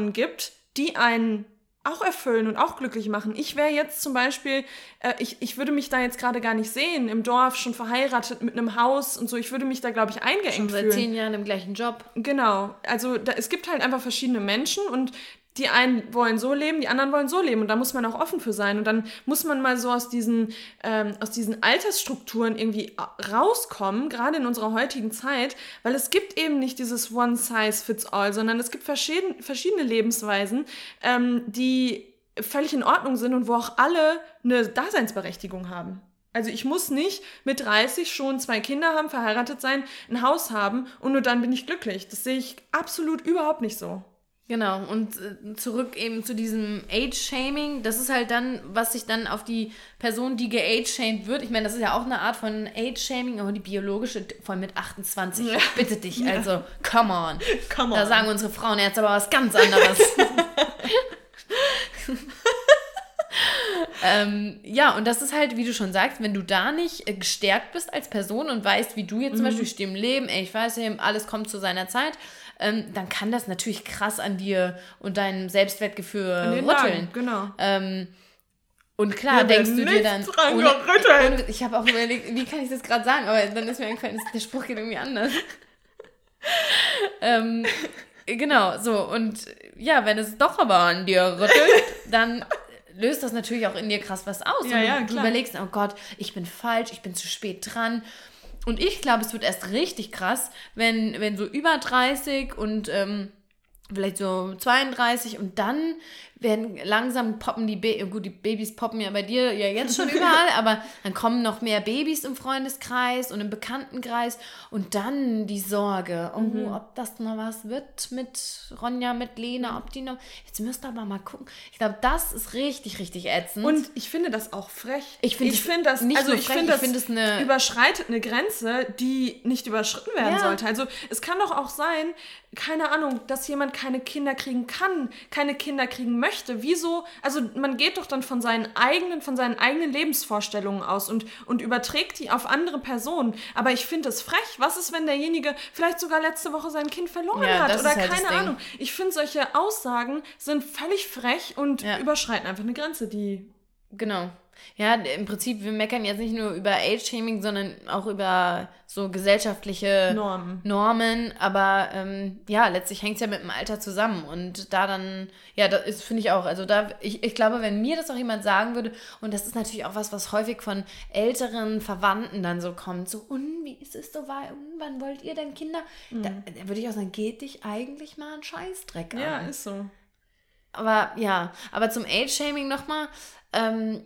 äh, gibt, die einen auch erfüllen und auch glücklich machen. Ich wäre jetzt zum Beispiel, äh, ich, ich würde mich da jetzt gerade gar nicht sehen, im Dorf schon verheiratet mit einem Haus und so. Ich würde mich da, glaube ich, eingeengt schon seit fühlen. zehn Jahren im gleichen Job. Genau. Also da, es gibt halt einfach verschiedene Menschen und die einen wollen so leben, die anderen wollen so leben. Und da muss man auch offen für sein. Und dann muss man mal so aus diesen, ähm, aus diesen Altersstrukturen irgendwie rauskommen, gerade in unserer heutigen Zeit, weil es gibt eben nicht dieses One Size Fits All, sondern es gibt verschieden, verschiedene Lebensweisen, ähm, die völlig in Ordnung sind und wo auch alle eine Daseinsberechtigung haben. Also ich muss nicht mit 30 schon zwei Kinder haben, verheiratet sein, ein Haus haben und nur dann bin ich glücklich. Das sehe ich absolut überhaupt nicht so. Genau, und äh, zurück eben zu diesem Age-Shaming. Das ist halt dann, was sich dann auf die Person, die geage-shamed wird, ich meine, das ist ja auch eine Art von Age-Shaming, aber die biologische, vor mit 28, ja. bitte dich, ja. also, come on. come on. Da sagen unsere Frauen jetzt aber was ganz anderes. ähm, ja, und das ist halt, wie du schon sagst, wenn du da nicht äh, gestärkt bist als Person und weißt, wie du jetzt mhm. zum Beispiel stehst im Leben, ey, ich weiß ja, alles kommt zu seiner Zeit, ähm, dann kann das natürlich krass an dir und deinem Selbstwertgefühl rütteln. Lagen, genau. Ähm, und klar, denkst du dir dann. Ohne, ohne, ich habe auch überlegt, wie kann ich das gerade sagen, aber dann ist mir eingefallen, der Spruch geht irgendwie anders. ähm, genau, so. Und ja, wenn es doch aber an dir rüttelt, dann löst das natürlich auch in dir krass was aus. Ja, und ja, du überlegst, oh Gott, ich bin falsch, ich bin zu spät dran. Und ich glaube, es wird erst richtig krass, wenn, wenn so über 30 und ähm, vielleicht so 32 und dann werden langsam poppen die Babys, gut, die Babys poppen ja bei dir ja jetzt schon überall, aber dann kommen noch mehr Babys im Freundeskreis und im Bekanntenkreis und dann die Sorge, oh, mhm. ob das mal was wird mit Ronja, mit Lena, ob die noch, jetzt müsst ihr aber mal gucken. Ich glaube, das ist richtig, richtig ätzend. Und ich finde das auch frech. Ich finde find das, nicht also ich finde das find eine überschreitet eine Grenze, die nicht überschritten werden ja. sollte. Also es kann doch auch sein, keine Ahnung, dass jemand keine Kinder kriegen kann, keine Kinder kriegen möchte. Wieso? Also man geht doch dann von seinen eigenen, von seinen eigenen Lebensvorstellungen aus und, und überträgt die auf andere Personen. Aber ich finde es frech. Was ist, wenn derjenige vielleicht sogar letzte Woche sein Kind verloren ja, hat oder halt keine Ahnung? Ich finde solche Aussagen sind völlig frech und ja. überschreiten einfach eine Grenze, die Genau. Ja, im Prinzip, wir meckern jetzt nicht nur über Age-Shaming, sondern auch über so gesellschaftliche Normen. Normen. Aber ähm, ja, letztlich hängt es ja mit dem Alter zusammen. Und da dann, ja, das ist, finde ich auch. Also da, ich, ich glaube, wenn mir das auch jemand sagen würde, und das ist natürlich auch was, was häufig von älteren Verwandten dann so kommt, so, und wie ist es so weit, und wann wollt ihr denn Kinder? Mhm. Da, da würde ich auch sagen, geht dich eigentlich mal ein Scheißdreck an. Ja, ist so. Aber ja, aber zum Age-Shaming nochmal, ähm,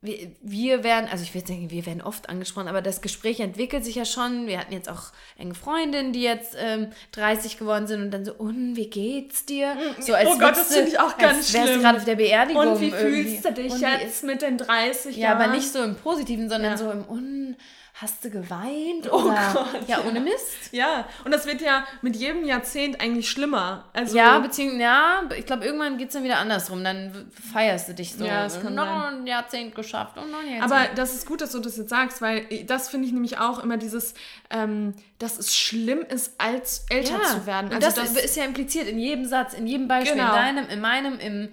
wir, wir werden, also ich will sagen, wir werden oft angesprochen, aber das Gespräch entwickelt sich ja schon. Wir hatten jetzt auch enge Freundinnen, die jetzt ähm, 30 geworden sind und dann so, und wie geht's dir? Mm, so, als oh Gott, das finde ich auch ganz schlimm. Wärst gerade auf der Beerdigung. Und wie irgendwie. fühlst du dich und jetzt mit den 30 Jahren? Ja, aber nicht so im Positiven, sondern ja. so im, und hast du geweint? Oh oder? Gott, ja, ohne Mist. Ja, und das wird ja mit jedem Jahrzehnt eigentlich schlimmer. Also, ja, beziehungsweise, ja, ich glaube, irgendwann geht es dann wieder andersrum. Dann feierst du dich so. Ja, es kann noch ein Jahrzehnt geschafft und noch ein Jahrzehnt. Aber das ist gut, dass du das jetzt sagst, weil das finde ich nämlich auch immer dieses, ähm, dass es schlimm ist, als älter ja, zu werden. Also das, das, ist ja impliziert in jedem Satz, in jedem Beispiel, genau. in deinem, in meinem, im,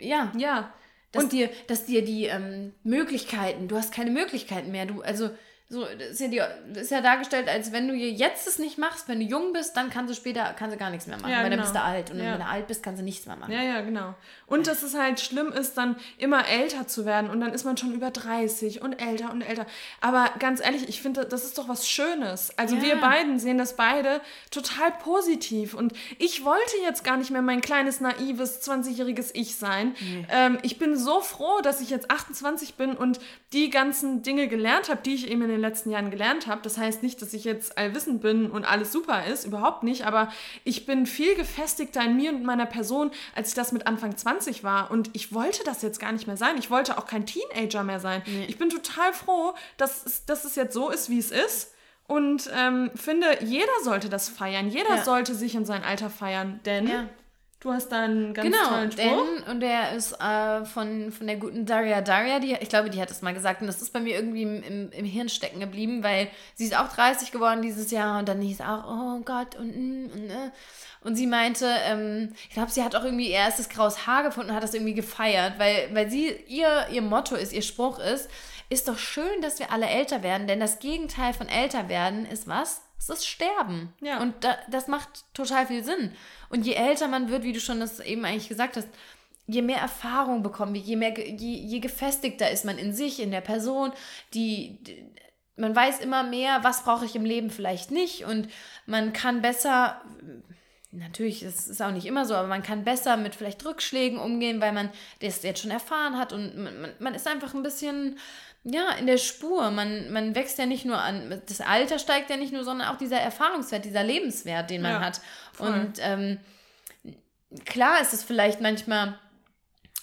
ja. Ja. Dass und dir, dass dir die ähm, Möglichkeiten, du hast keine Möglichkeiten mehr. Du, also so, das ist, ja die, das ist ja dargestellt, als wenn du jetzt es nicht machst, wenn du jung bist, dann kannst du später kannst du gar nichts mehr machen, ja, weil genau. dann bist du alt. Und ja. wenn du alt bist, kannst du nichts mehr machen. Ja, ja, genau. Und dass es halt schlimm ist, dann immer älter zu werden und dann ist man schon über 30 und älter und älter. Aber ganz ehrlich, ich finde, das ist doch was Schönes. Also ja. wir beiden sehen das beide total positiv. Und ich wollte jetzt gar nicht mehr mein kleines, naives, 20-jähriges Ich sein. Nee. Ähm, ich bin so froh, dass ich jetzt 28 bin und die ganzen Dinge gelernt habe, die ich eben in den letzten Jahren gelernt habe. Das heißt nicht, dass ich jetzt allwissend bin und alles super ist, überhaupt nicht, aber ich bin viel gefestigter in mir und meiner Person, als ich das mit Anfang 20 war. Und ich wollte das jetzt gar nicht mehr sein. Ich wollte auch kein Teenager mehr sein. Nee. Ich bin total froh, dass es, dass es jetzt so ist, wie es ist. Und ähm, finde, jeder sollte das feiern. Jeder ja. sollte sich in sein Alter feiern, denn ja. Du hast da einen ganz genau, tollen Spruch. Denn, und der ist äh, von, von der guten Daria Daria, die, ich glaube, die hat es mal gesagt. Und das ist bei mir irgendwie im, im, im, Hirn stecken geblieben, weil sie ist auch 30 geworden dieses Jahr und dann hieß auch, oh Gott, und, mm, und, äh. und sie meinte, ähm, ich glaube, sie hat auch irgendwie ihr erstes graues Haar gefunden und hat das irgendwie gefeiert, weil, weil sie, ihr, ihr Motto ist, ihr Spruch ist, ist doch schön, dass wir alle älter werden, denn das Gegenteil von älter werden ist was? Es ist Sterben. Ja. Und da, das macht total viel Sinn. Und je älter man wird, wie du schon das eben eigentlich gesagt hast, je mehr Erfahrung bekommen wir, je, mehr, je, je gefestigter ist man in sich, in der Person, die, die man weiß immer mehr, was brauche ich im Leben vielleicht nicht und man kann besser, natürlich, das ist auch nicht immer so, aber man kann besser mit vielleicht Rückschlägen umgehen, weil man das jetzt schon erfahren hat und man, man ist einfach ein bisschen ja, in der Spur. Man, man wächst ja nicht nur an, das Alter steigt ja nicht nur, sondern auch dieser Erfahrungswert, dieser Lebenswert, den man ja, hat. Voll. Und ähm, klar ist es vielleicht manchmal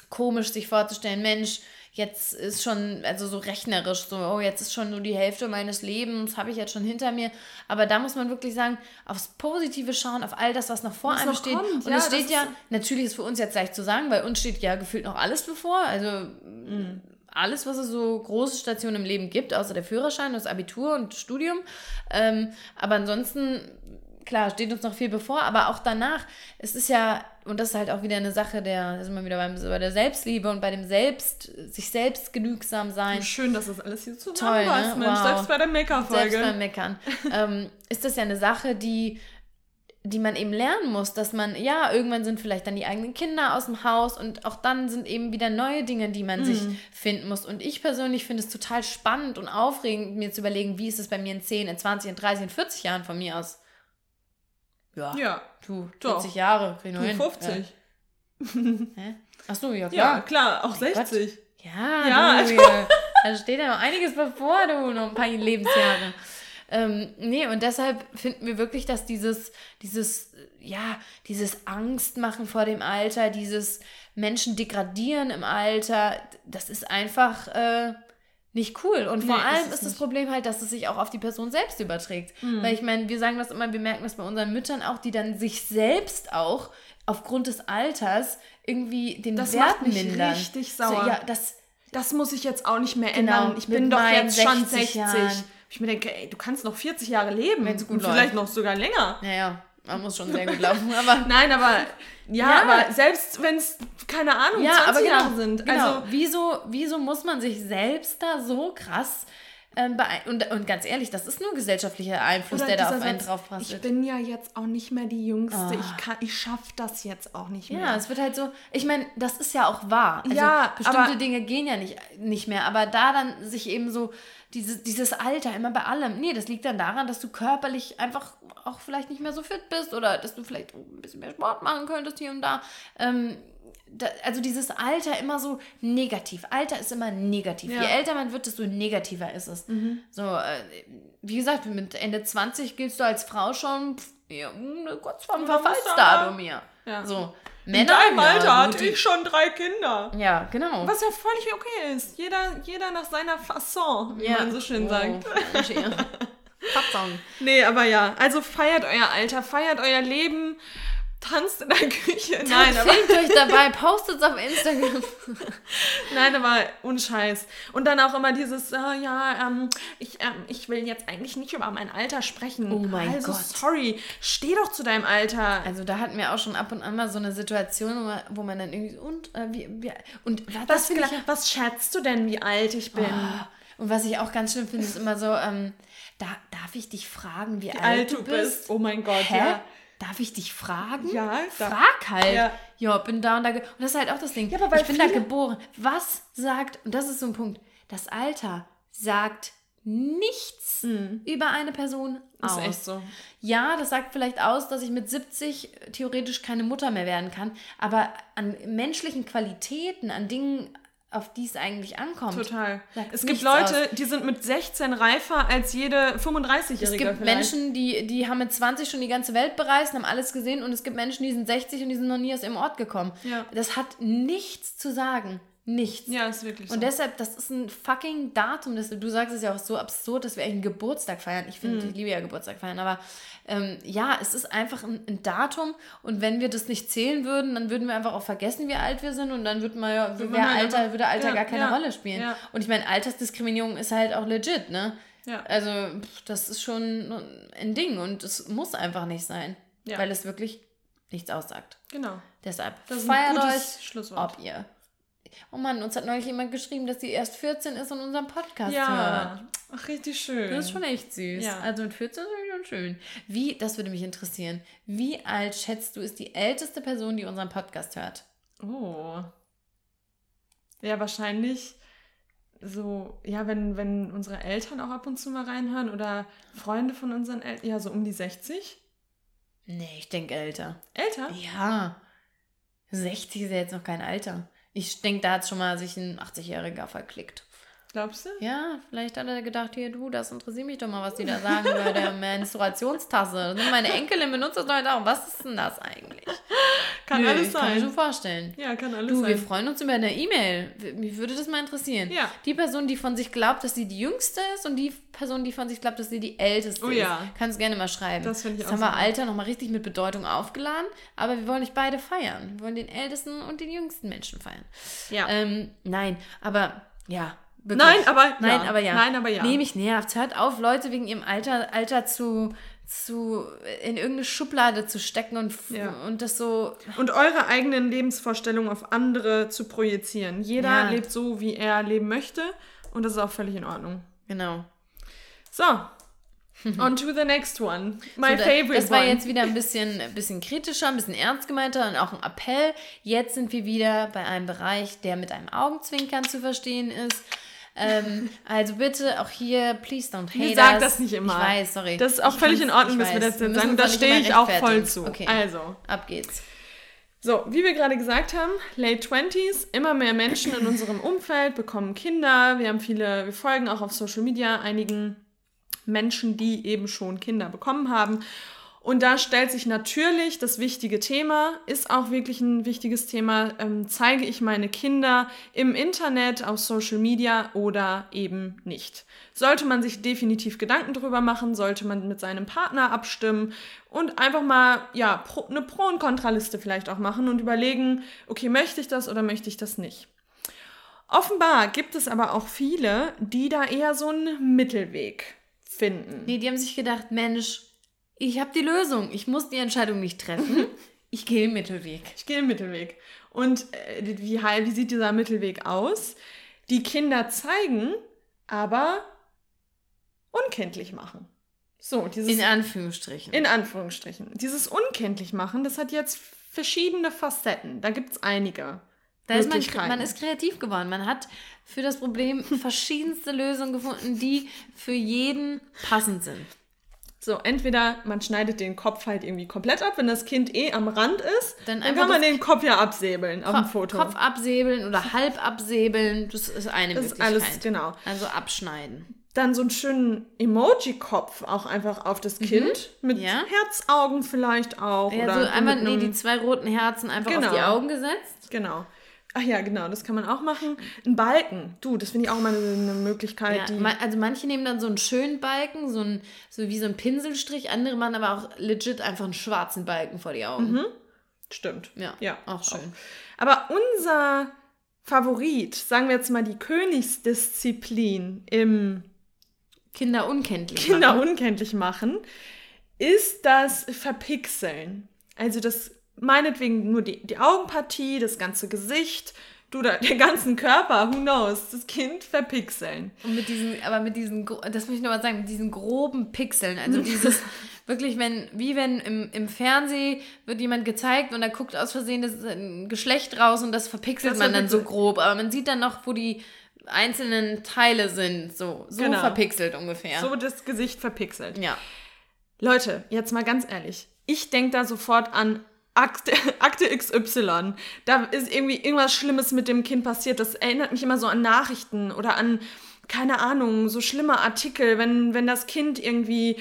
komisch, sich vorzustellen, Mensch, jetzt ist schon, also so rechnerisch, so, oh, jetzt ist schon nur die Hälfte meines Lebens, habe ich jetzt schon hinter mir. Aber da muss man wirklich sagen, aufs Positive schauen, auf all das, was noch vor was einem noch steht. Kommt. Und ja, es steht ja, natürlich ist für uns jetzt leicht zu sagen, weil uns steht ja gefühlt noch alles bevor. Also mhm alles, was es so große Stationen im Leben gibt, außer der Führerschein, das Abitur und Studium. Ähm, aber ansonsten, klar, steht uns noch viel bevor, aber auch danach, es ist ja, und das ist halt auch wieder eine Sache der, da sind wir wieder beim, bei der Selbstliebe und bei dem Selbst, sich selbst genügsam sein. Schön, dass das alles hier zusammenpasst, ne? Mensch, wow. selbst bei der Meckerfolge. Selbst beim Meckern. ähm, ist das ja eine Sache, die die man eben lernen muss, dass man, ja, irgendwann sind vielleicht dann die eigenen Kinder aus dem Haus und auch dann sind eben wieder neue Dinge, die man mhm. sich finden muss. Und ich persönlich finde es total spannend und aufregend, mir zu überlegen, wie ist es bei mir in 10, in 20, in 30, in 40 Jahren von mir aus. Ja. Ja. Du, 40 Jahre, krieg du 50. Ja. Hä? Ach so, ja klar. Ja, klar, auch 60. Gott. Ja, ja du, da steht ja noch einiges bevor, du, noch ein paar Lebensjahre. Ähm, nee, und deshalb finden wir wirklich, dass dieses, dieses, ja, dieses Angstmachen vor dem Alter, dieses Menschen degradieren im Alter, das ist einfach äh, nicht cool. Und vor nee, allem ist, ist das Problem halt, dass es sich auch auf die Person selbst überträgt. Mhm. Weil ich meine, wir sagen das immer, wir merken das bei unseren Müttern auch, die dann sich selbst auch aufgrund des Alters irgendwie den das Wert macht mich mindern. richtig sauer. So, ja, das, das muss ich jetzt auch nicht mehr genau, ändern. Ich bin doch jetzt schon 60. Jahren ich mir denke, ey, du kannst noch 40 Jahre leben. Wenn es gut und läuft. Vielleicht noch sogar länger. Naja, man muss schon sehr gut laufen. Aber Nein, aber ja, ja. aber selbst wenn es, keine Ahnung, ja, 20 aber genau, Jahre sind. Genau. Also, wieso, wieso muss man sich selbst da so krass ähm, und, und ganz ehrlich, das ist nur gesellschaftlicher Einfluss, der da auf einen drauf passt. Ich bin ja jetzt auch nicht mehr die Jüngste. Oh. Ich, kann, ich schaffe das jetzt auch nicht mehr. Ja, es wird halt so. Ich meine, das ist ja auch wahr. Also ja, bestimmte Dinge gehen ja nicht, nicht mehr. Aber da dann sich eben so dieses, dieses Alter immer bei allem. Nee, das liegt dann daran, dass du körperlich einfach auch vielleicht nicht mehr so fit bist oder dass du vielleicht ein bisschen mehr Sport machen könntest hier und da. Ähm, da also dieses Alter immer so negativ. Alter ist immer negativ. Ja. Je älter man wird, desto negativer ist es. Mhm. So, äh, wie gesagt, mit Ende 20 giltst du als Frau schon ja, kurz vorm Verfallsdatum hier. Ja. So. Männer, In deinem Alter ja, hatte ich schon drei Kinder. Ja, genau. Was ja völlig okay ist. Jeder, jeder nach seiner Fasson, wie ja. man so schön oh, sagt. Fasson. nee, aber ja. Also feiert euer Alter, feiert euer Leben tanzt in der Küche. Nein, aber filmt euch dabei, postet es auf Instagram. Nein, aber unscheiß. Und dann auch immer dieses, oh, ja, ähm, ich, ähm, ich will jetzt eigentlich nicht über mein Alter sprechen. Oh mein also, Gott. sorry, steh doch zu deinem Alter. Also da hatten wir auch schon ab und an mal so eine Situation, wo man dann irgendwie, und, äh, wie, wie, und was, was, was schätzt du denn, wie alt ich bin? Oh. Und was ich auch ganz schön finde, ist immer so, ähm, da, darf ich dich fragen, wie, wie alt, alt, du bist? bist? Oh mein Gott, Hä? ja darf ich dich fragen? Ja, frag halt. Ja. ja, bin da und da. Und das ist halt auch das Ding. Ja, aber ich bin da geboren. Was sagt, und das ist so ein Punkt, das Alter sagt nichts mhm. über eine Person aus. Ist echt so. Ja, das sagt vielleicht aus, dass ich mit 70 theoretisch keine Mutter mehr werden kann, aber an menschlichen Qualitäten, an Dingen, auf die es eigentlich ankommt. Total. Es gibt Leute, aus. die sind mit 16 reifer als jede 35-Jährige. Es gibt vielleicht. Menschen, die, die haben mit 20 schon die ganze Welt bereist, haben alles gesehen und es gibt Menschen, die sind 60 und die sind noch nie aus ihrem Ort gekommen. Ja. Das hat nichts zu sagen. Nichts. Ja, ist wirklich so. Und deshalb, das ist ein fucking Datum. Das, du sagst es ja auch so absurd, dass wir eigentlich einen Geburtstag feiern. Ich finde, mhm. ich liebe ja Geburtstag feiern. Aber ähm, ja, es ist einfach ein, ein, Datum. Und wenn wir das nicht zählen würden, dann würden wir einfach auch vergessen, wie alt wir sind. Und dann würde man ja, würde Alter, würde Alter ja, gar keine ja, Rolle spielen. Ja. Und ich meine, Altersdiskriminierung ist halt auch legit, ne? Ja. Also, das ist schon ein Ding. Und es muss einfach nicht sein. Weil es wirklich nichts aussagt. Genau. Deshalb das feiert euch, ob ihr Oh Mann, uns hat neulich jemand geschrieben, dass sie erst 14 ist und unseren Podcast ja. hört. Ach, richtig schön. Das ist schon echt süß. Ja. Also mit 14 ist schon schön. Wie, das würde mich interessieren, wie alt schätzt du, ist die älteste Person, die unseren Podcast hört? Oh. Ja, wahrscheinlich so, ja, wenn, wenn unsere Eltern auch ab und zu mal reinhören oder Freunde von unseren Eltern, ja, so um die 60. Nee, ich denke älter. Älter? Ja. 60 ist ja jetzt noch kein Alter. Ich denke, da hat schon mal sich ein 80-Jähriger verklickt. Glaubst du? Ja, vielleicht hat er gedacht, hier du, das interessiert mich doch mal, was die da sagen bei der Menstruationstasse. Meine Enkelin benutzt das heute auch. Was ist denn das eigentlich? Kann Nö, alles sein. Kann ich mir schon vorstellen. Ja, kann alles du, sein. Wir freuen uns über eine E-Mail. Mich würde das mal interessieren. Ja. Die Person, die von sich glaubt, dass sie die Jüngste ist und die Person, die von sich glaubt, dass sie die Älteste oh, ja. ist. Kannst gerne mal schreiben. Das finde ich das auch haben wir Alter nochmal richtig mit Bedeutung aufgeladen, aber wir wollen nicht beide feiern. Wir wollen den ältesten und den jüngsten Menschen feiern. Ja. Ähm, nein, aber ja, Wirklich. Nein, aber Nein, ja. aber ja. Nein, aber ja. Nee, mich nervt. Hört auf, Leute wegen ihrem Alter, Alter zu, zu in irgendeine Schublade zu stecken und, ja. und das so. Und eure eigenen Lebensvorstellungen auf andere zu projizieren. Jeder ja. lebt so, wie er leben möchte. Und das ist auch völlig in Ordnung. Genau. So. On to the next one. My so, favorite Das war one. jetzt wieder ein bisschen, ein bisschen kritischer, ein bisschen ernst gemeinter und auch ein Appell. Jetzt sind wir wieder bei einem Bereich, der mit einem Augenzwinkern zu verstehen ist. Ähm, also bitte auch hier, please don't hate Ich sag das nicht immer. Ich weiß, sorry. Das ist auch ich völlig in Ordnung, dass wir das jetzt sagen. Da stehe ich auch voll zu. Okay. Also. Ab geht's. So, wie wir gerade gesagt haben, Late 20s, immer mehr Menschen in unserem Umfeld bekommen Kinder. Wir haben viele, wir folgen auch auf Social Media einigen Menschen, die eben schon Kinder bekommen haben. Und da stellt sich natürlich das wichtige Thema, ist auch wirklich ein wichtiges Thema, ähm, zeige ich meine Kinder im Internet, auf Social Media oder eben nicht. Sollte man sich definitiv Gedanken darüber machen, sollte man mit seinem Partner abstimmen und einfach mal ja, pro, eine Pro- und Kontraliste vielleicht auch machen und überlegen, okay, möchte ich das oder möchte ich das nicht. Offenbar gibt es aber auch viele, die da eher so einen Mittelweg finden. Nee, die haben sich gedacht, Mensch, ich habe die Lösung. Ich muss die Entscheidung nicht treffen. Ich gehe den Mittelweg. Ich gehe den Mittelweg. Und äh, wie, wie sieht dieser Mittelweg aus? Die Kinder zeigen, aber unkenntlich machen. So, dieses. In Anführungsstrichen. In Anführungsstrichen. Dieses unkenntlich machen, das hat jetzt verschiedene Facetten. Da gibt es einige. Da ist man, man ist kreativ geworden. Man hat für das Problem verschiedenste Lösungen gefunden, die für jeden passend sind. So, entweder man schneidet den Kopf halt irgendwie komplett ab, wenn das Kind eh am Rand ist, dann, dann kann man den Kopf ja absäbeln auf dem Foto. Kopf absäbeln oder halb absäbeln, das ist eine das Möglichkeit. Ist alles, genau. Also abschneiden. dann so einen schönen Emoji-Kopf auch einfach auf das Kind. Mhm. Mit ja. Herzaugen vielleicht auch. Ja, oder so einmal, nee, die zwei roten Herzen einfach genau. auf die Augen gesetzt. Genau. Ach ja, genau, das kann man auch machen. Ein Balken, du, das finde ich auch mal eine, Möglichkeit. Ja, also manche nehmen dann so einen schönen Balken, so, ein, so wie so ein Pinselstrich, andere machen aber auch legit einfach einen schwarzen Balken vor die Augen. Mhm. Stimmt. Ja, ja auch schön. Auch. Aber unser Favorit, sagen wir jetzt mal die Königsdisziplin im Kinder unkenntlich Kinder machen. unkenntlich machen, ist das Verpixeln. Also das meinetwegen nur die, die Augenpartie, das ganze Gesicht, du da, der ganzen Körper, who knows, das Kind verpixeln. Und mit diesen, aber mit diesen, das muss ich nochmal sagen, mit diesen groben Pixeln, also dieses, wirklich, wenn, wie wenn im, im Fernsehen wird jemand gezeigt und da guckt aus Versehen das ein Geschlecht raus und das verpixelt das man dann so grob, aber man sieht dann noch, wo die einzelnen Teile sind, so, so genau. verpixelt ungefähr. So das Gesicht verpixelt. Ja. Leute, jetzt mal ganz ehrlich, ich denke da sofort an Akte, Akte XY. Da ist irgendwie irgendwas Schlimmes mit dem Kind passiert. Das erinnert mich immer so an Nachrichten oder an, keine Ahnung, so schlimme Artikel, wenn, wenn das Kind irgendwie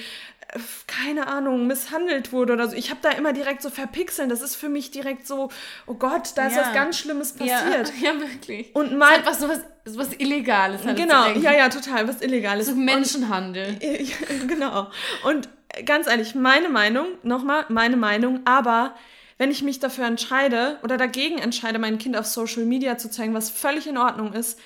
äh, keine Ahnung, misshandelt wurde oder so. Ich habe da immer direkt so verpixeln. Das ist für mich direkt so, oh Gott, da ist ja. was ganz Schlimmes passiert. Ja, ja wirklich. Und mal was, so was, was Illegales. Halt genau, ja, ja, total, was Illegales. So Menschenhandel. Und, genau. Und ganz ehrlich, meine Meinung, nochmal, meine Meinung, aber wenn ich mich dafür entscheide oder dagegen entscheide, mein Kind auf Social Media zu zeigen, was völlig in Ordnung ist,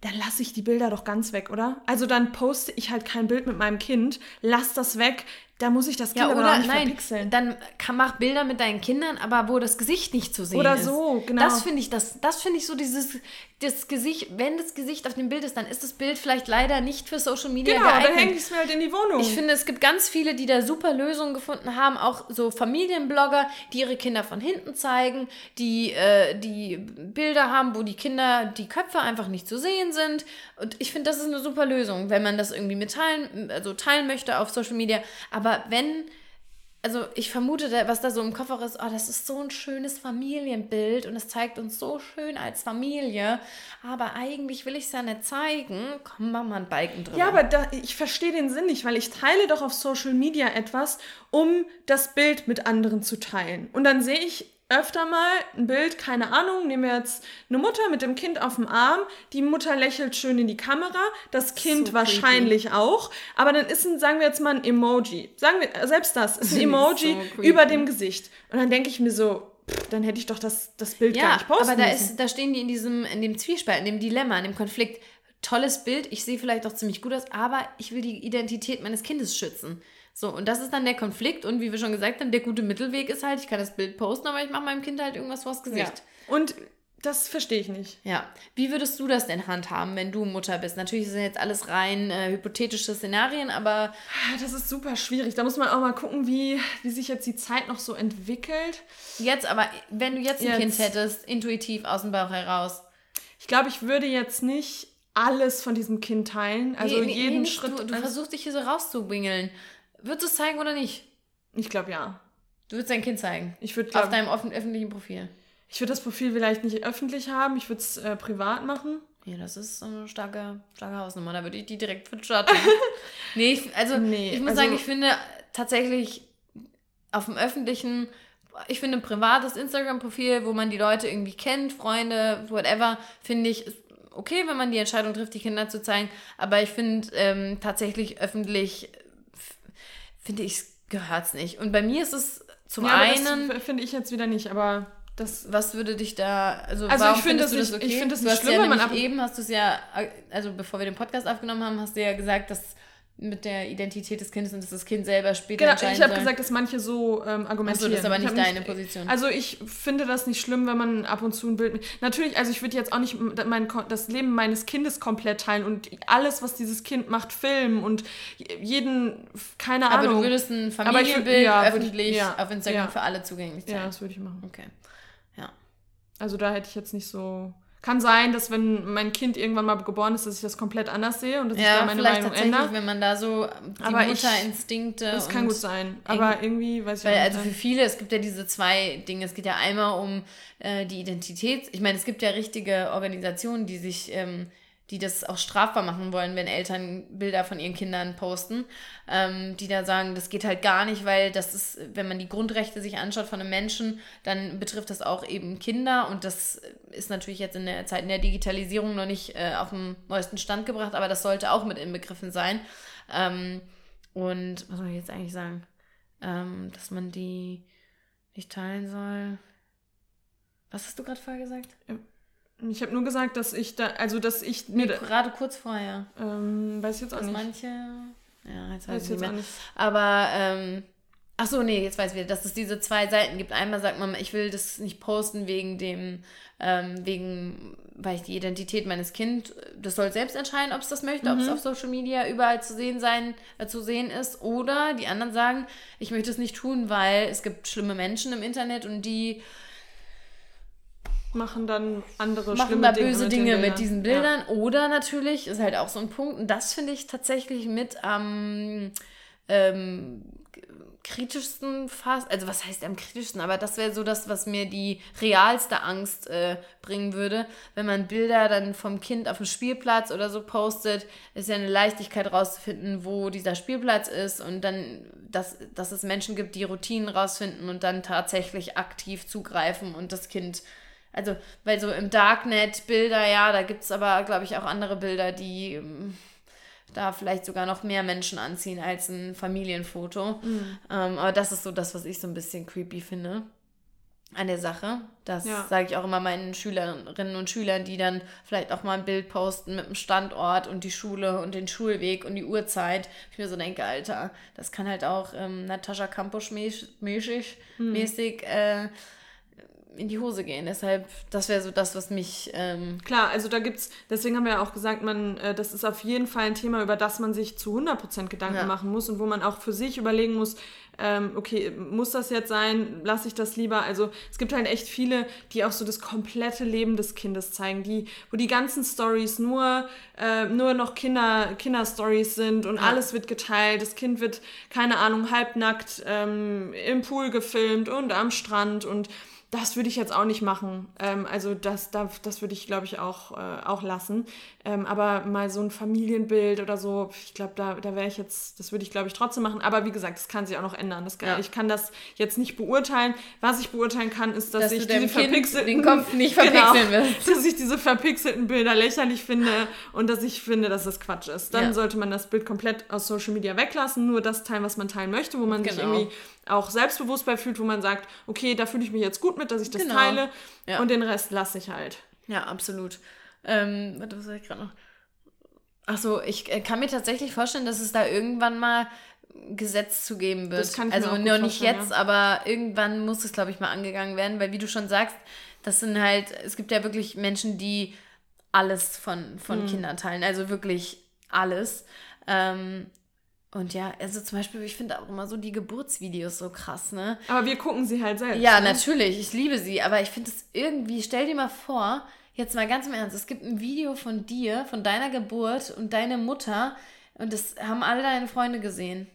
dann lasse ich die Bilder doch ganz weg, oder? Also dann poste ich halt kein Bild mit meinem Kind, lass das weg, da muss ich das Kind ja, oder aber nicht nein, verpixeln. Dann kann, mach Bilder mit deinen Kindern, aber wo das Gesicht nicht zu sehen ist. Oder so, genau. Das finde ich, das, das finde ich so dieses, das Gesicht, wenn das Gesicht auf dem Bild ist, dann ist das Bild vielleicht leider nicht für Social Media genau, geeignet. Genau, dann hänge ich es mir halt in die Wohnung. Ich finde, es gibt ganz viele, die da super Lösungen gefunden haben, auch so Familienblogger, die ihre Kinder von hinten zeigen, die, äh, die Bilder haben, wo die Kinder, die Köpfe einfach nicht zu sehen sind. Und ich finde, das ist eine super Lösung, wenn man das irgendwie mitteilen, also teilen möchte auf Social Media. Aber wenn also ich vermute, was da so im Koffer ist, oh, das ist so ein schönes Familienbild und es zeigt uns so schön als Familie, aber eigentlich will ich es ja nicht zeigen. Komm, mach mal ein Balken drüber. Ja, aber da, ich verstehe den Sinn nicht, weil ich teile doch auf Social Media etwas, um das Bild mit anderen zu teilen. Und dann sehe ich öfter mal ein Bild, keine Ahnung, nehmen wir jetzt eine Mutter mit dem Kind auf dem Arm, die Mutter lächelt schön in die Kamera, das Kind so wahrscheinlich creepy. auch, aber dann ist ein, sagen wir jetzt mal ein Emoji, sagen wir, selbst das ist ein Emoji so über dem Gesicht. Und dann denke ich mir so, pff, dann hätte ich doch das, das Bild ja, gar nicht posten aber da, müssen. Ist, da stehen die in diesem, in dem Zwiespalt, in dem Dilemma, in dem Konflikt. Tolles Bild, ich sehe vielleicht auch ziemlich gut aus, aber ich will die Identität meines Kindes schützen. So, und das ist dann der Konflikt. Und wie wir schon gesagt haben, der gute Mittelweg ist halt, ich kann das Bild posten, aber ich mache meinem Kind halt irgendwas vors Gesicht. Ja. Und das verstehe ich nicht. Ja. Wie würdest du das denn handhaben, wenn du Mutter bist? Natürlich sind jetzt alles rein äh, hypothetische Szenarien, aber. Ah, das ist super schwierig. Da muss man auch mal gucken, wie, wie sich jetzt die Zeit noch so entwickelt. Jetzt aber, wenn du jetzt ein jetzt. Kind hättest, intuitiv aus dem Bauch heraus. Ich glaube, ich würde jetzt nicht alles von diesem Kind teilen. Also nee, nee, jeden nee, Schritt. Du, du versuchst dich hier so rauszuwingeln. Würdest du es zeigen oder nicht? Ich glaube ja. Du würdest dein Kind zeigen? Ich würde Auf deinem offen, öffentlichen Profil? Ich würde das Profil vielleicht nicht öffentlich haben, ich würde es äh, privat machen. Ja, das ist eine starke, starke Hausnummer. Da würde ich die direkt für starten. nee, ich, also nee, ich muss also, sagen, ich finde tatsächlich auf dem öffentlichen, ich finde ein privates Instagram-Profil, wo man die Leute irgendwie kennt, Freunde, whatever, finde ich okay, wenn man die Entscheidung trifft, die Kinder zu zeigen. Aber ich finde ähm, tatsächlich öffentlich finde ich, gehört es nicht. Und bei mir ist es zum ja, einen. finde ich jetzt wieder nicht, aber das. Was würde dich da. Also, also ich finde das, nicht, das okay? Ich finde das nicht schlimm, ja wenn man ab eben hast du es ja, also bevor wir den Podcast aufgenommen haben, hast du ja gesagt, dass mit der Identität des Kindes und dass das Kind selber später genau, entscheiden Ich habe gesagt, dass manche so ähm, argumentieren. Also das ist aber nicht deine nicht, Position. Also ich finde das nicht schlimm, wenn man ab und zu ein Bild... Natürlich, also ich würde jetzt auch nicht mein, das Leben meines Kindes komplett teilen und alles, was dieses Kind macht, filmen und jeden, keine Ahnung. Aber du würdest ein Familienbild ja, öffentlich ich, ja, auf Instagram ja. für alle zugänglich zeigen? Ja, das würde ich machen. Okay, ja. Also da hätte ich jetzt nicht so... Kann sein, dass wenn mein Kind irgendwann mal geboren ist, dass ich das komplett anders sehe und dass ja, ich da meine Meinung ändere. wenn man da so die aber Mutterinstinkte. das kann gut sein. Aber irgendwie weiß ich weil, nicht. Also für viele, es gibt ja diese zwei Dinge. Es geht ja einmal um äh, die Identität. Ich meine, es gibt ja richtige Organisationen, die sich ähm, die das auch strafbar machen wollen, wenn Eltern Bilder von ihren Kindern posten, ähm, die da sagen, das geht halt gar nicht, weil das ist, wenn man die Grundrechte sich anschaut von einem Menschen, dann betrifft das auch eben Kinder und das ist natürlich jetzt in der Zeit in der Digitalisierung noch nicht äh, auf dem neuesten Stand gebracht, aber das sollte auch mit inbegriffen sein. Ähm, und was soll ich jetzt eigentlich sagen? Ähm, dass man die nicht teilen soll. Was hast du gerade vorher gesagt? Ich habe nur gesagt, dass ich da, also dass ich mir. Nee, gerade kurz vorher. Ähm, weiß ich jetzt auch dass nicht. manche. Ja, jetzt weiß, weiß ich nicht mehr. Nicht. Aber, ähm, ach so, nee, jetzt weiß ich wieder, dass es diese zwei Seiten gibt. Einmal sagt man, ich will das nicht posten wegen dem, ähm, wegen, weil ich die Identität meines Kindes, das soll selbst entscheiden, ob es das möchte, mhm. ob es auf Social Media überall zu sehen sein, äh, zu sehen ist. Oder die anderen sagen, ich möchte es nicht tun, weil es gibt schlimme Menschen im Internet und die machen dann andere machen da böse Dinge, Dinge mit diesen Bildern. Ja. Oder natürlich, ist halt auch so ein Punkt, und das finde ich tatsächlich mit am ähm, kritischsten fast, also was heißt am kritischsten, aber das wäre so das, was mir die realste Angst äh, bringen würde, wenn man Bilder dann vom Kind auf dem Spielplatz oder so postet, ist ja eine Leichtigkeit rauszufinden, wo dieser Spielplatz ist und dann, dass, dass es Menschen gibt, die Routinen rausfinden und dann tatsächlich aktiv zugreifen und das Kind also, weil so im Darknet Bilder, ja, da gibt es aber, glaube ich, auch andere Bilder, die ähm, da vielleicht sogar noch mehr Menschen anziehen als ein Familienfoto. Mhm. Ähm, aber das ist so das, was ich so ein bisschen creepy finde an der Sache. Das ja. sage ich auch immer meinen Schülerinnen und Schülern, die dann vielleicht auch mal ein Bild posten mit dem Standort und die Schule und den Schulweg und die Uhrzeit. Ich mir so denke, Alter, das kann halt auch ähm, Natascha Kampusch-mäßig mhm. mäßig, äh, in die Hose gehen. Deshalb, das wäre so das, was mich. Ähm Klar, also da gibt's, deswegen haben wir ja auch gesagt, man, äh, das ist auf jeden Fall ein Thema, über das man sich zu 100% Gedanken ja. machen muss und wo man auch für sich überlegen muss, ähm, okay, muss das jetzt sein? Lasse ich das lieber? Also es gibt halt echt viele, die auch so das komplette Leben des Kindes zeigen, die, wo die ganzen Stories nur, äh, nur noch Kinder, Kinderstories sind und ja. alles wird geteilt. Das Kind wird, keine Ahnung, halbnackt ähm, im Pool gefilmt und am Strand und das würde ich jetzt auch nicht machen. Ähm, also das, das, das würde ich, glaube ich, auch, äh, auch lassen. Ähm, aber mal so ein Familienbild oder so, ich glaube, da, da wäre ich jetzt, das würde ich, glaube ich, trotzdem machen. Aber wie gesagt, das kann sich auch noch ändern. Das kann, ja. Ich kann das jetzt nicht beurteilen. Was ich beurteilen kann, ist, dass, dass ich diese verpixelten... Den Kopf nicht verpixeln genau, willst. Dass ich diese verpixelten Bilder lächerlich finde und dass ich finde, dass das Quatsch ist. Dann ja. sollte man das Bild komplett aus Social Media weglassen, nur das teilen, was man teilen möchte, wo man genau. sich irgendwie auch selbstbewusst bei fühlt, wo man sagt, okay, da fühle ich mich jetzt gut mit, dass ich das genau. teile ja. und den Rest lasse ich halt. Ja, absolut. Ähm, warte, was soll ich gerade noch? Achso, ich äh, kann mir tatsächlich vorstellen, dass es da irgendwann mal Gesetz zu geben wird. Das kann ich also noch nicht jetzt, ja. aber irgendwann muss es, glaube ich, mal angegangen werden, weil wie du schon sagst, das sind halt, es gibt ja wirklich Menschen, die alles von, von mhm. Kindern teilen, also wirklich alles. Ähm, und ja, also zum Beispiel, ich finde auch immer so die Geburtsvideos so krass, ne? Aber wir gucken sie halt selbst. Ja, ne? natürlich, ich liebe sie, aber ich finde es irgendwie, stell dir mal vor, jetzt mal ganz im Ernst, es gibt ein Video von dir, von deiner Geburt und deine Mutter und das haben alle deine Freunde gesehen.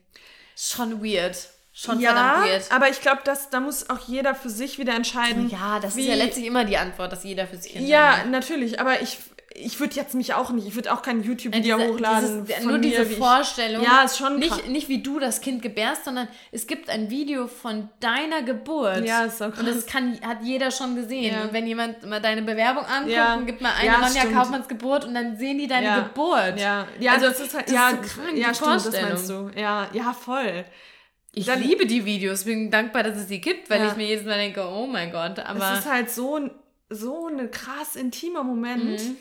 Schon weird. Schon ja, verdammt weird. Aber ich glaube, da muss auch jeder für sich wieder entscheiden. Ja, das ist ja letztlich immer die Antwort, dass jeder für sich entscheidet. Ja, natürlich, aber ich, ich würde jetzt mich auch nicht, ich würde auch kein YouTube-Video ja, hochladen. Dieses, nur diese Vorstellung. Ich, ja, ist schon nicht, nicht wie du das Kind gebärst, sondern es gibt ein Video von deiner Geburt. Ja, ist so krass. Und das kann, hat jeder schon gesehen. Ja. Und wenn jemand mal deine Bewerbung anguckt ja. und gibt mal eine ja, Ronja Kaufmanns Geburt und dann sehen die deine. Geburt. Ja, ja also, das ist halt, das ja, ist so krank, ja, stimmt, das meinst du. Ja, ja, voll. Ich dann, liebe die Videos, bin dankbar, dass es sie gibt, weil ich mir jedes Mal denke, oh mein Gott, aber. Es ist halt so, so ein krass intimer Moment. Mhm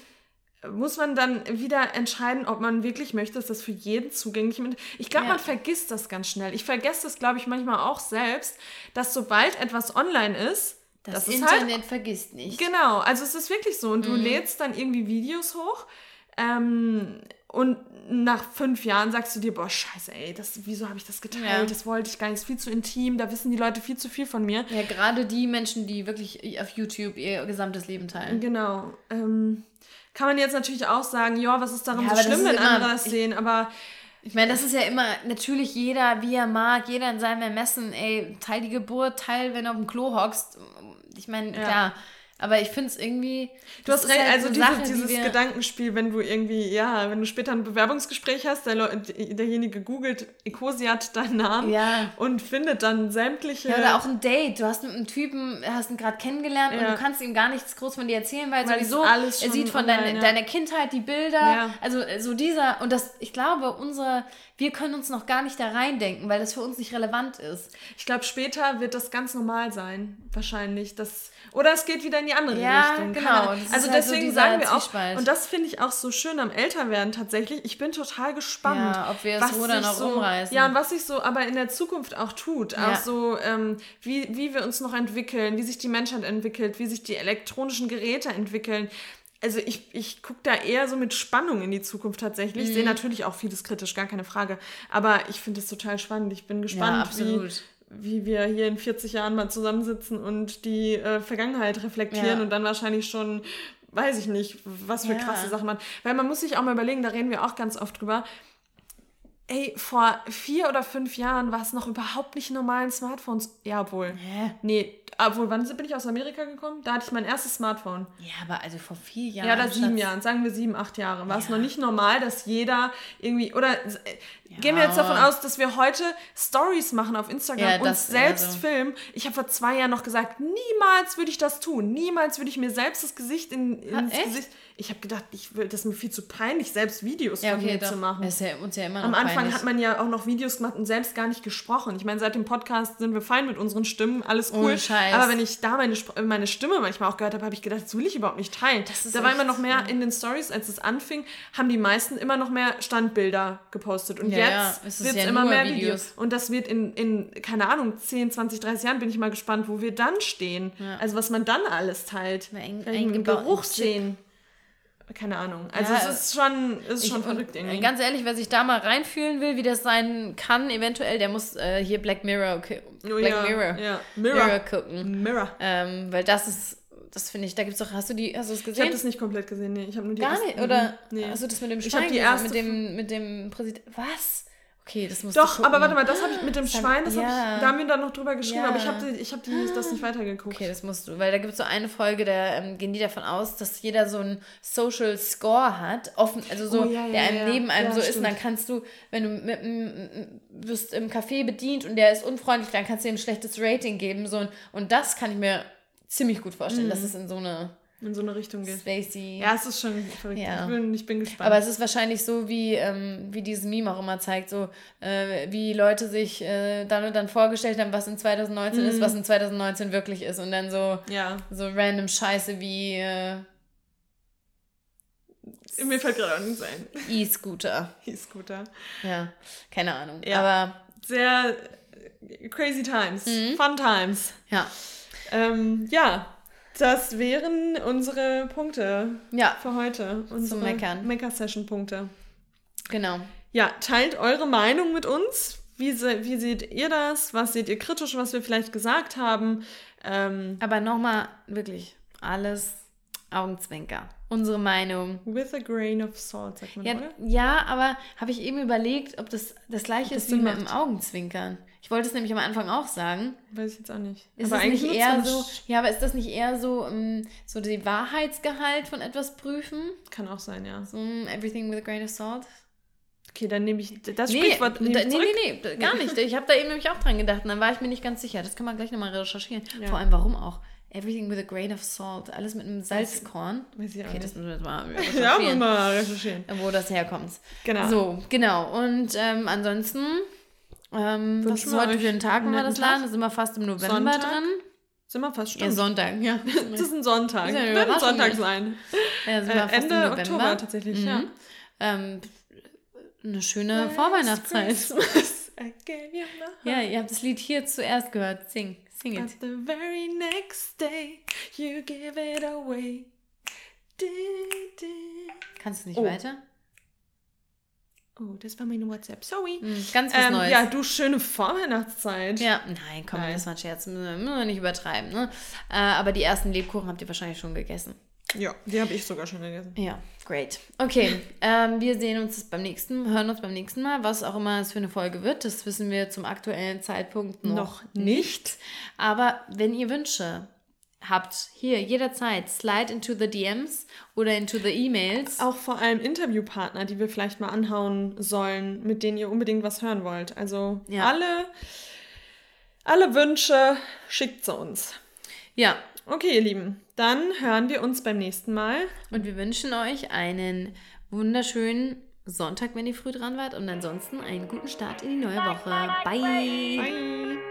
muss man dann wieder entscheiden, ob man wirklich möchte, dass das für jeden zugänglich ist. Ich glaube, ja. man vergisst das ganz schnell. Ich vergesse das, glaube ich, manchmal auch selbst, dass sobald etwas online ist, das, das Internet halt, vergisst nicht. Genau, also es ist wirklich so. Und mhm. du lädst dann irgendwie Videos hoch ähm, und nach fünf Jahren sagst du dir, boah, scheiße, ey, das, wieso habe ich das geteilt? Ja. Das wollte ich gar nicht, ist viel zu intim, da wissen die Leute viel zu viel von mir. Ja, gerade die Menschen, die wirklich auf YouTube ihr gesamtes Leben teilen. Genau. Ähm, kann man jetzt natürlich auch sagen, ja, was ist daran ja, so schlimm, wenn andere das sehen, aber. Ich meine, das ist ja immer natürlich jeder, wie er mag, jeder in seinem Ermessen, ey, teil die Geburt, teil, wenn du auf dem Klo hockst. Ich meine, ja. klar, Aber ich finde es irgendwie. Du hast recht, halt also diese, Sache, dieses die Gedankenspiel, wenn du irgendwie, ja, wenn du später ein Bewerbungsgespräch hast, der, derjenige googelt Ecosiat deinen Namen ja. und findet dann sämtliche. Ja, oder auch ein Date. Du hast mit einem Typen, hast ihn gerade kennengelernt ja. und du kannst ihm gar nichts groß von dir erzählen, weil, weil sowieso alles er sieht von online, dein, ja. deiner Kindheit die Bilder. Also so dieser, und das, ich glaube, unsere wir können uns noch gar nicht da reindenken, weil das für uns nicht relevant ist. Ich glaube, später wird das ganz normal sein, wahrscheinlich. Das, oder es geht wieder in die andere ja, Richtung. Genau. Also halt deswegen so sagen wir auch, und das finde ich auch so schön am Älterwerden tatsächlich, ich bin total gespannt. Ja, ob wir es oder noch so, umreißen. Ja, und was sich so aber in der Zukunft auch tut. Ja. Auch so, ähm, wie, wie wir uns noch entwickeln, wie sich die Menschheit entwickelt, wie sich die elektronischen Geräte entwickeln also ich, ich gucke da eher so mit Spannung in die Zukunft tatsächlich. Mhm. Sehe natürlich auch vieles kritisch, gar keine Frage. Aber ich finde es total spannend. Ich bin gespannt, ja, wie, wie wir hier in 40 Jahren mal zusammensitzen und die äh, Vergangenheit reflektieren ja. und dann wahrscheinlich schon, weiß ich nicht, was für ja. krasse Sachen man. Weil man muss sich auch mal überlegen, da reden wir auch ganz oft drüber. Ey, vor vier oder fünf Jahren war es noch überhaupt nicht normalen Smartphones. Ja, obwohl. Hä? Nee, obwohl, wann bin ich aus Amerika gekommen? Da hatte ich mein erstes Smartphone. Ja, aber also vor vier Jahren. Ja, oder sieben Jahren, sagen wir sieben, acht Jahre. War ja. es noch nicht normal, dass jeder irgendwie, oder ja. gehen wir jetzt davon aus, dass wir heute Stories machen auf Instagram ja, und selbst also. filmen. Ich habe vor zwei Jahren noch gesagt, niemals würde ich das tun. Niemals würde ich mir selbst das Gesicht in, ins ha, Gesicht ich habe gedacht, ich will, das ist mir viel zu peinlich, selbst Videos ja, okay, von mir doch. zu machen. Das ist ja uns ja immer Am Anfang peinlich. hat man ja auch noch Videos gemacht und selbst gar nicht gesprochen. Ich meine, seit dem Podcast sind wir fein mit unseren Stimmen, alles cool. Oh, Scheiß. Aber wenn ich da meine, meine Stimme manchmal auch gehört habe, habe ich gedacht, das will ich überhaupt nicht teilen. da war immer noch mehr in den Stories, als es anfing, haben die meisten immer noch mehr Standbilder gepostet. Und ja, jetzt ja, wird es ja immer mehr Videos. Videos. Und das wird in, in, keine Ahnung, 10, 20, 30 Jahren bin ich mal gespannt, wo wir dann stehen. Also was man dann alles teilt. Ein, ein Geruch sehen keine Ahnung. Also ja, es ist schon, ist schon verrückt irgendwie. Ganz ehrlich, wer sich da mal reinfühlen will, wie das sein kann, eventuell, der muss äh, hier Black Mirror, oh, Black ja, Mirror, ja. Mirror. Mirror gucken. Mirror. Ähm, weil das ist, das finde ich, da gibt es doch, hast du die, hast du es gesehen? Ich habe das nicht komplett gesehen, nee. Ich habe nur die Gar nicht, oder? Nee. Hast du das mit dem Schwein ich die erste mit dem, mit dem Präsident, was? Okay, das muss Doch, aber warte mal, das habe ich mit dem Schwein, das ja. hab ich, da haben wir dann noch drüber geschrieben, ja. aber ich habe ich hab das nicht weitergeguckt. Okay, das musst du, weil da gibt es so eine Folge, da ähm, gehen die davon aus, dass jeder so einen Social Score hat, offen, also so, oh, ja, der einem neben einem so stimmt. ist und dann kannst du, wenn du mit, m, wirst im Café bedient und der ist unfreundlich, dann kannst du ihm ein schlechtes Rating geben so, und das kann ich mir ziemlich gut vorstellen, mhm. dass es in so eine in so eine Richtung geht. Spacey. Ja, es ist schon verrückt. Ja. Ich, bin, ich bin gespannt. Aber es ist wahrscheinlich so, wie, ähm, wie dieses Meme auch immer zeigt, so äh, wie Leute sich äh, dann und dann vorgestellt haben, was in 2019 mhm. ist, was in 2019 wirklich ist. Und dann so, ja. so random Scheiße wie äh, mir fällt gerade auch nichts ein. E-Scooter. E-Scooter. Ja, keine Ahnung. Ja. Aber sehr crazy times. Mhm. Fun times. Ja. Ähm, ja, das wären unsere Punkte ja. für heute. Unsere Zum Meckern. Mecker-Session-Punkte. Genau. Ja, teilt eure Meinung mit uns. Wie, se wie seht ihr das? Was seht ihr kritisch, was wir vielleicht gesagt haben? Ähm, Aber nochmal, wirklich, alles Augenzwinker. Unsere Meinung. With a grain of salt, sagt man, ja, oder? Ja, aber habe ich eben überlegt, ob das das gleiche ist wie mit dem Augenzwinkern. Ich wollte es nämlich am Anfang auch sagen. Weiß ich jetzt auch nicht. Ist aber eigentlich nicht eher so, ja, aber ist das nicht eher so, um, ähm, so die Wahrheitsgehalt von etwas prüfen? Kann auch sein, ja. So um, everything with a grain of salt. Okay, dann nehme ich das nee, Sprichwort nee, nee, nee, gar nicht. Ich habe da eben nämlich auch dran gedacht und dann war ich mir nicht ganz sicher. Das kann man gleich nochmal recherchieren. Ja. Vor allem, warum auch? Everything with a grain of salt. Alles mit einem Salzkorn. Weiß ich auch okay, nicht. das müssen wir jetzt mal recherchieren. ja, müssen wir mal recherchieren. Wo das herkommt. Genau. So, genau. Und ähm, ansonsten ähm, was ist heute für ein Tag, wenn wir das laden? Da sind wir fast im November Sonntag? drin. Sind wir fast, stimmt. Ja, Sonntag, ja. das ist ein Sonntag. Das ja Wird ein Sonntag sein. Ja, sind wir äh, Ende Oktober tatsächlich, mhm. ja. Ähm, eine schöne Last Vorweihnachtszeit. ja, ihr habt das Lied hier zuerst gehört. Sing, sing it. But the very next day you give it away. Kannst du nicht oh. weiter? Oh, das war meine WhatsApp. Sorry. Mhm, ganz was ähm, Neues. Ja, du schöne Vorweihnachtszeit. Ja, nein, komm, nein. das war ein Scherz. Müssen wir nicht übertreiben. Ne? Äh, aber die ersten Lebkuchen habt ihr wahrscheinlich schon gegessen. Ja, die habe ich sogar schon gegessen. Ja, great. Okay, ähm, wir sehen uns beim nächsten, hören uns beim nächsten Mal, was auch immer es für eine Folge wird. Das wissen wir zum aktuellen Zeitpunkt noch, noch nicht. nicht. Aber wenn ihr Wünsche, habt, hier jederzeit slide into the DMs oder into the E-Mails. Auch vor allem Interviewpartner, die wir vielleicht mal anhauen sollen, mit denen ihr unbedingt was hören wollt. Also ja. alle, alle Wünsche schickt zu uns. Ja. Okay, ihr Lieben, dann hören wir uns beim nächsten Mal. Und wir wünschen euch einen wunderschönen Sonntag, wenn ihr früh dran wart. Und ansonsten einen guten Start in die neue Woche. Bye. Bye.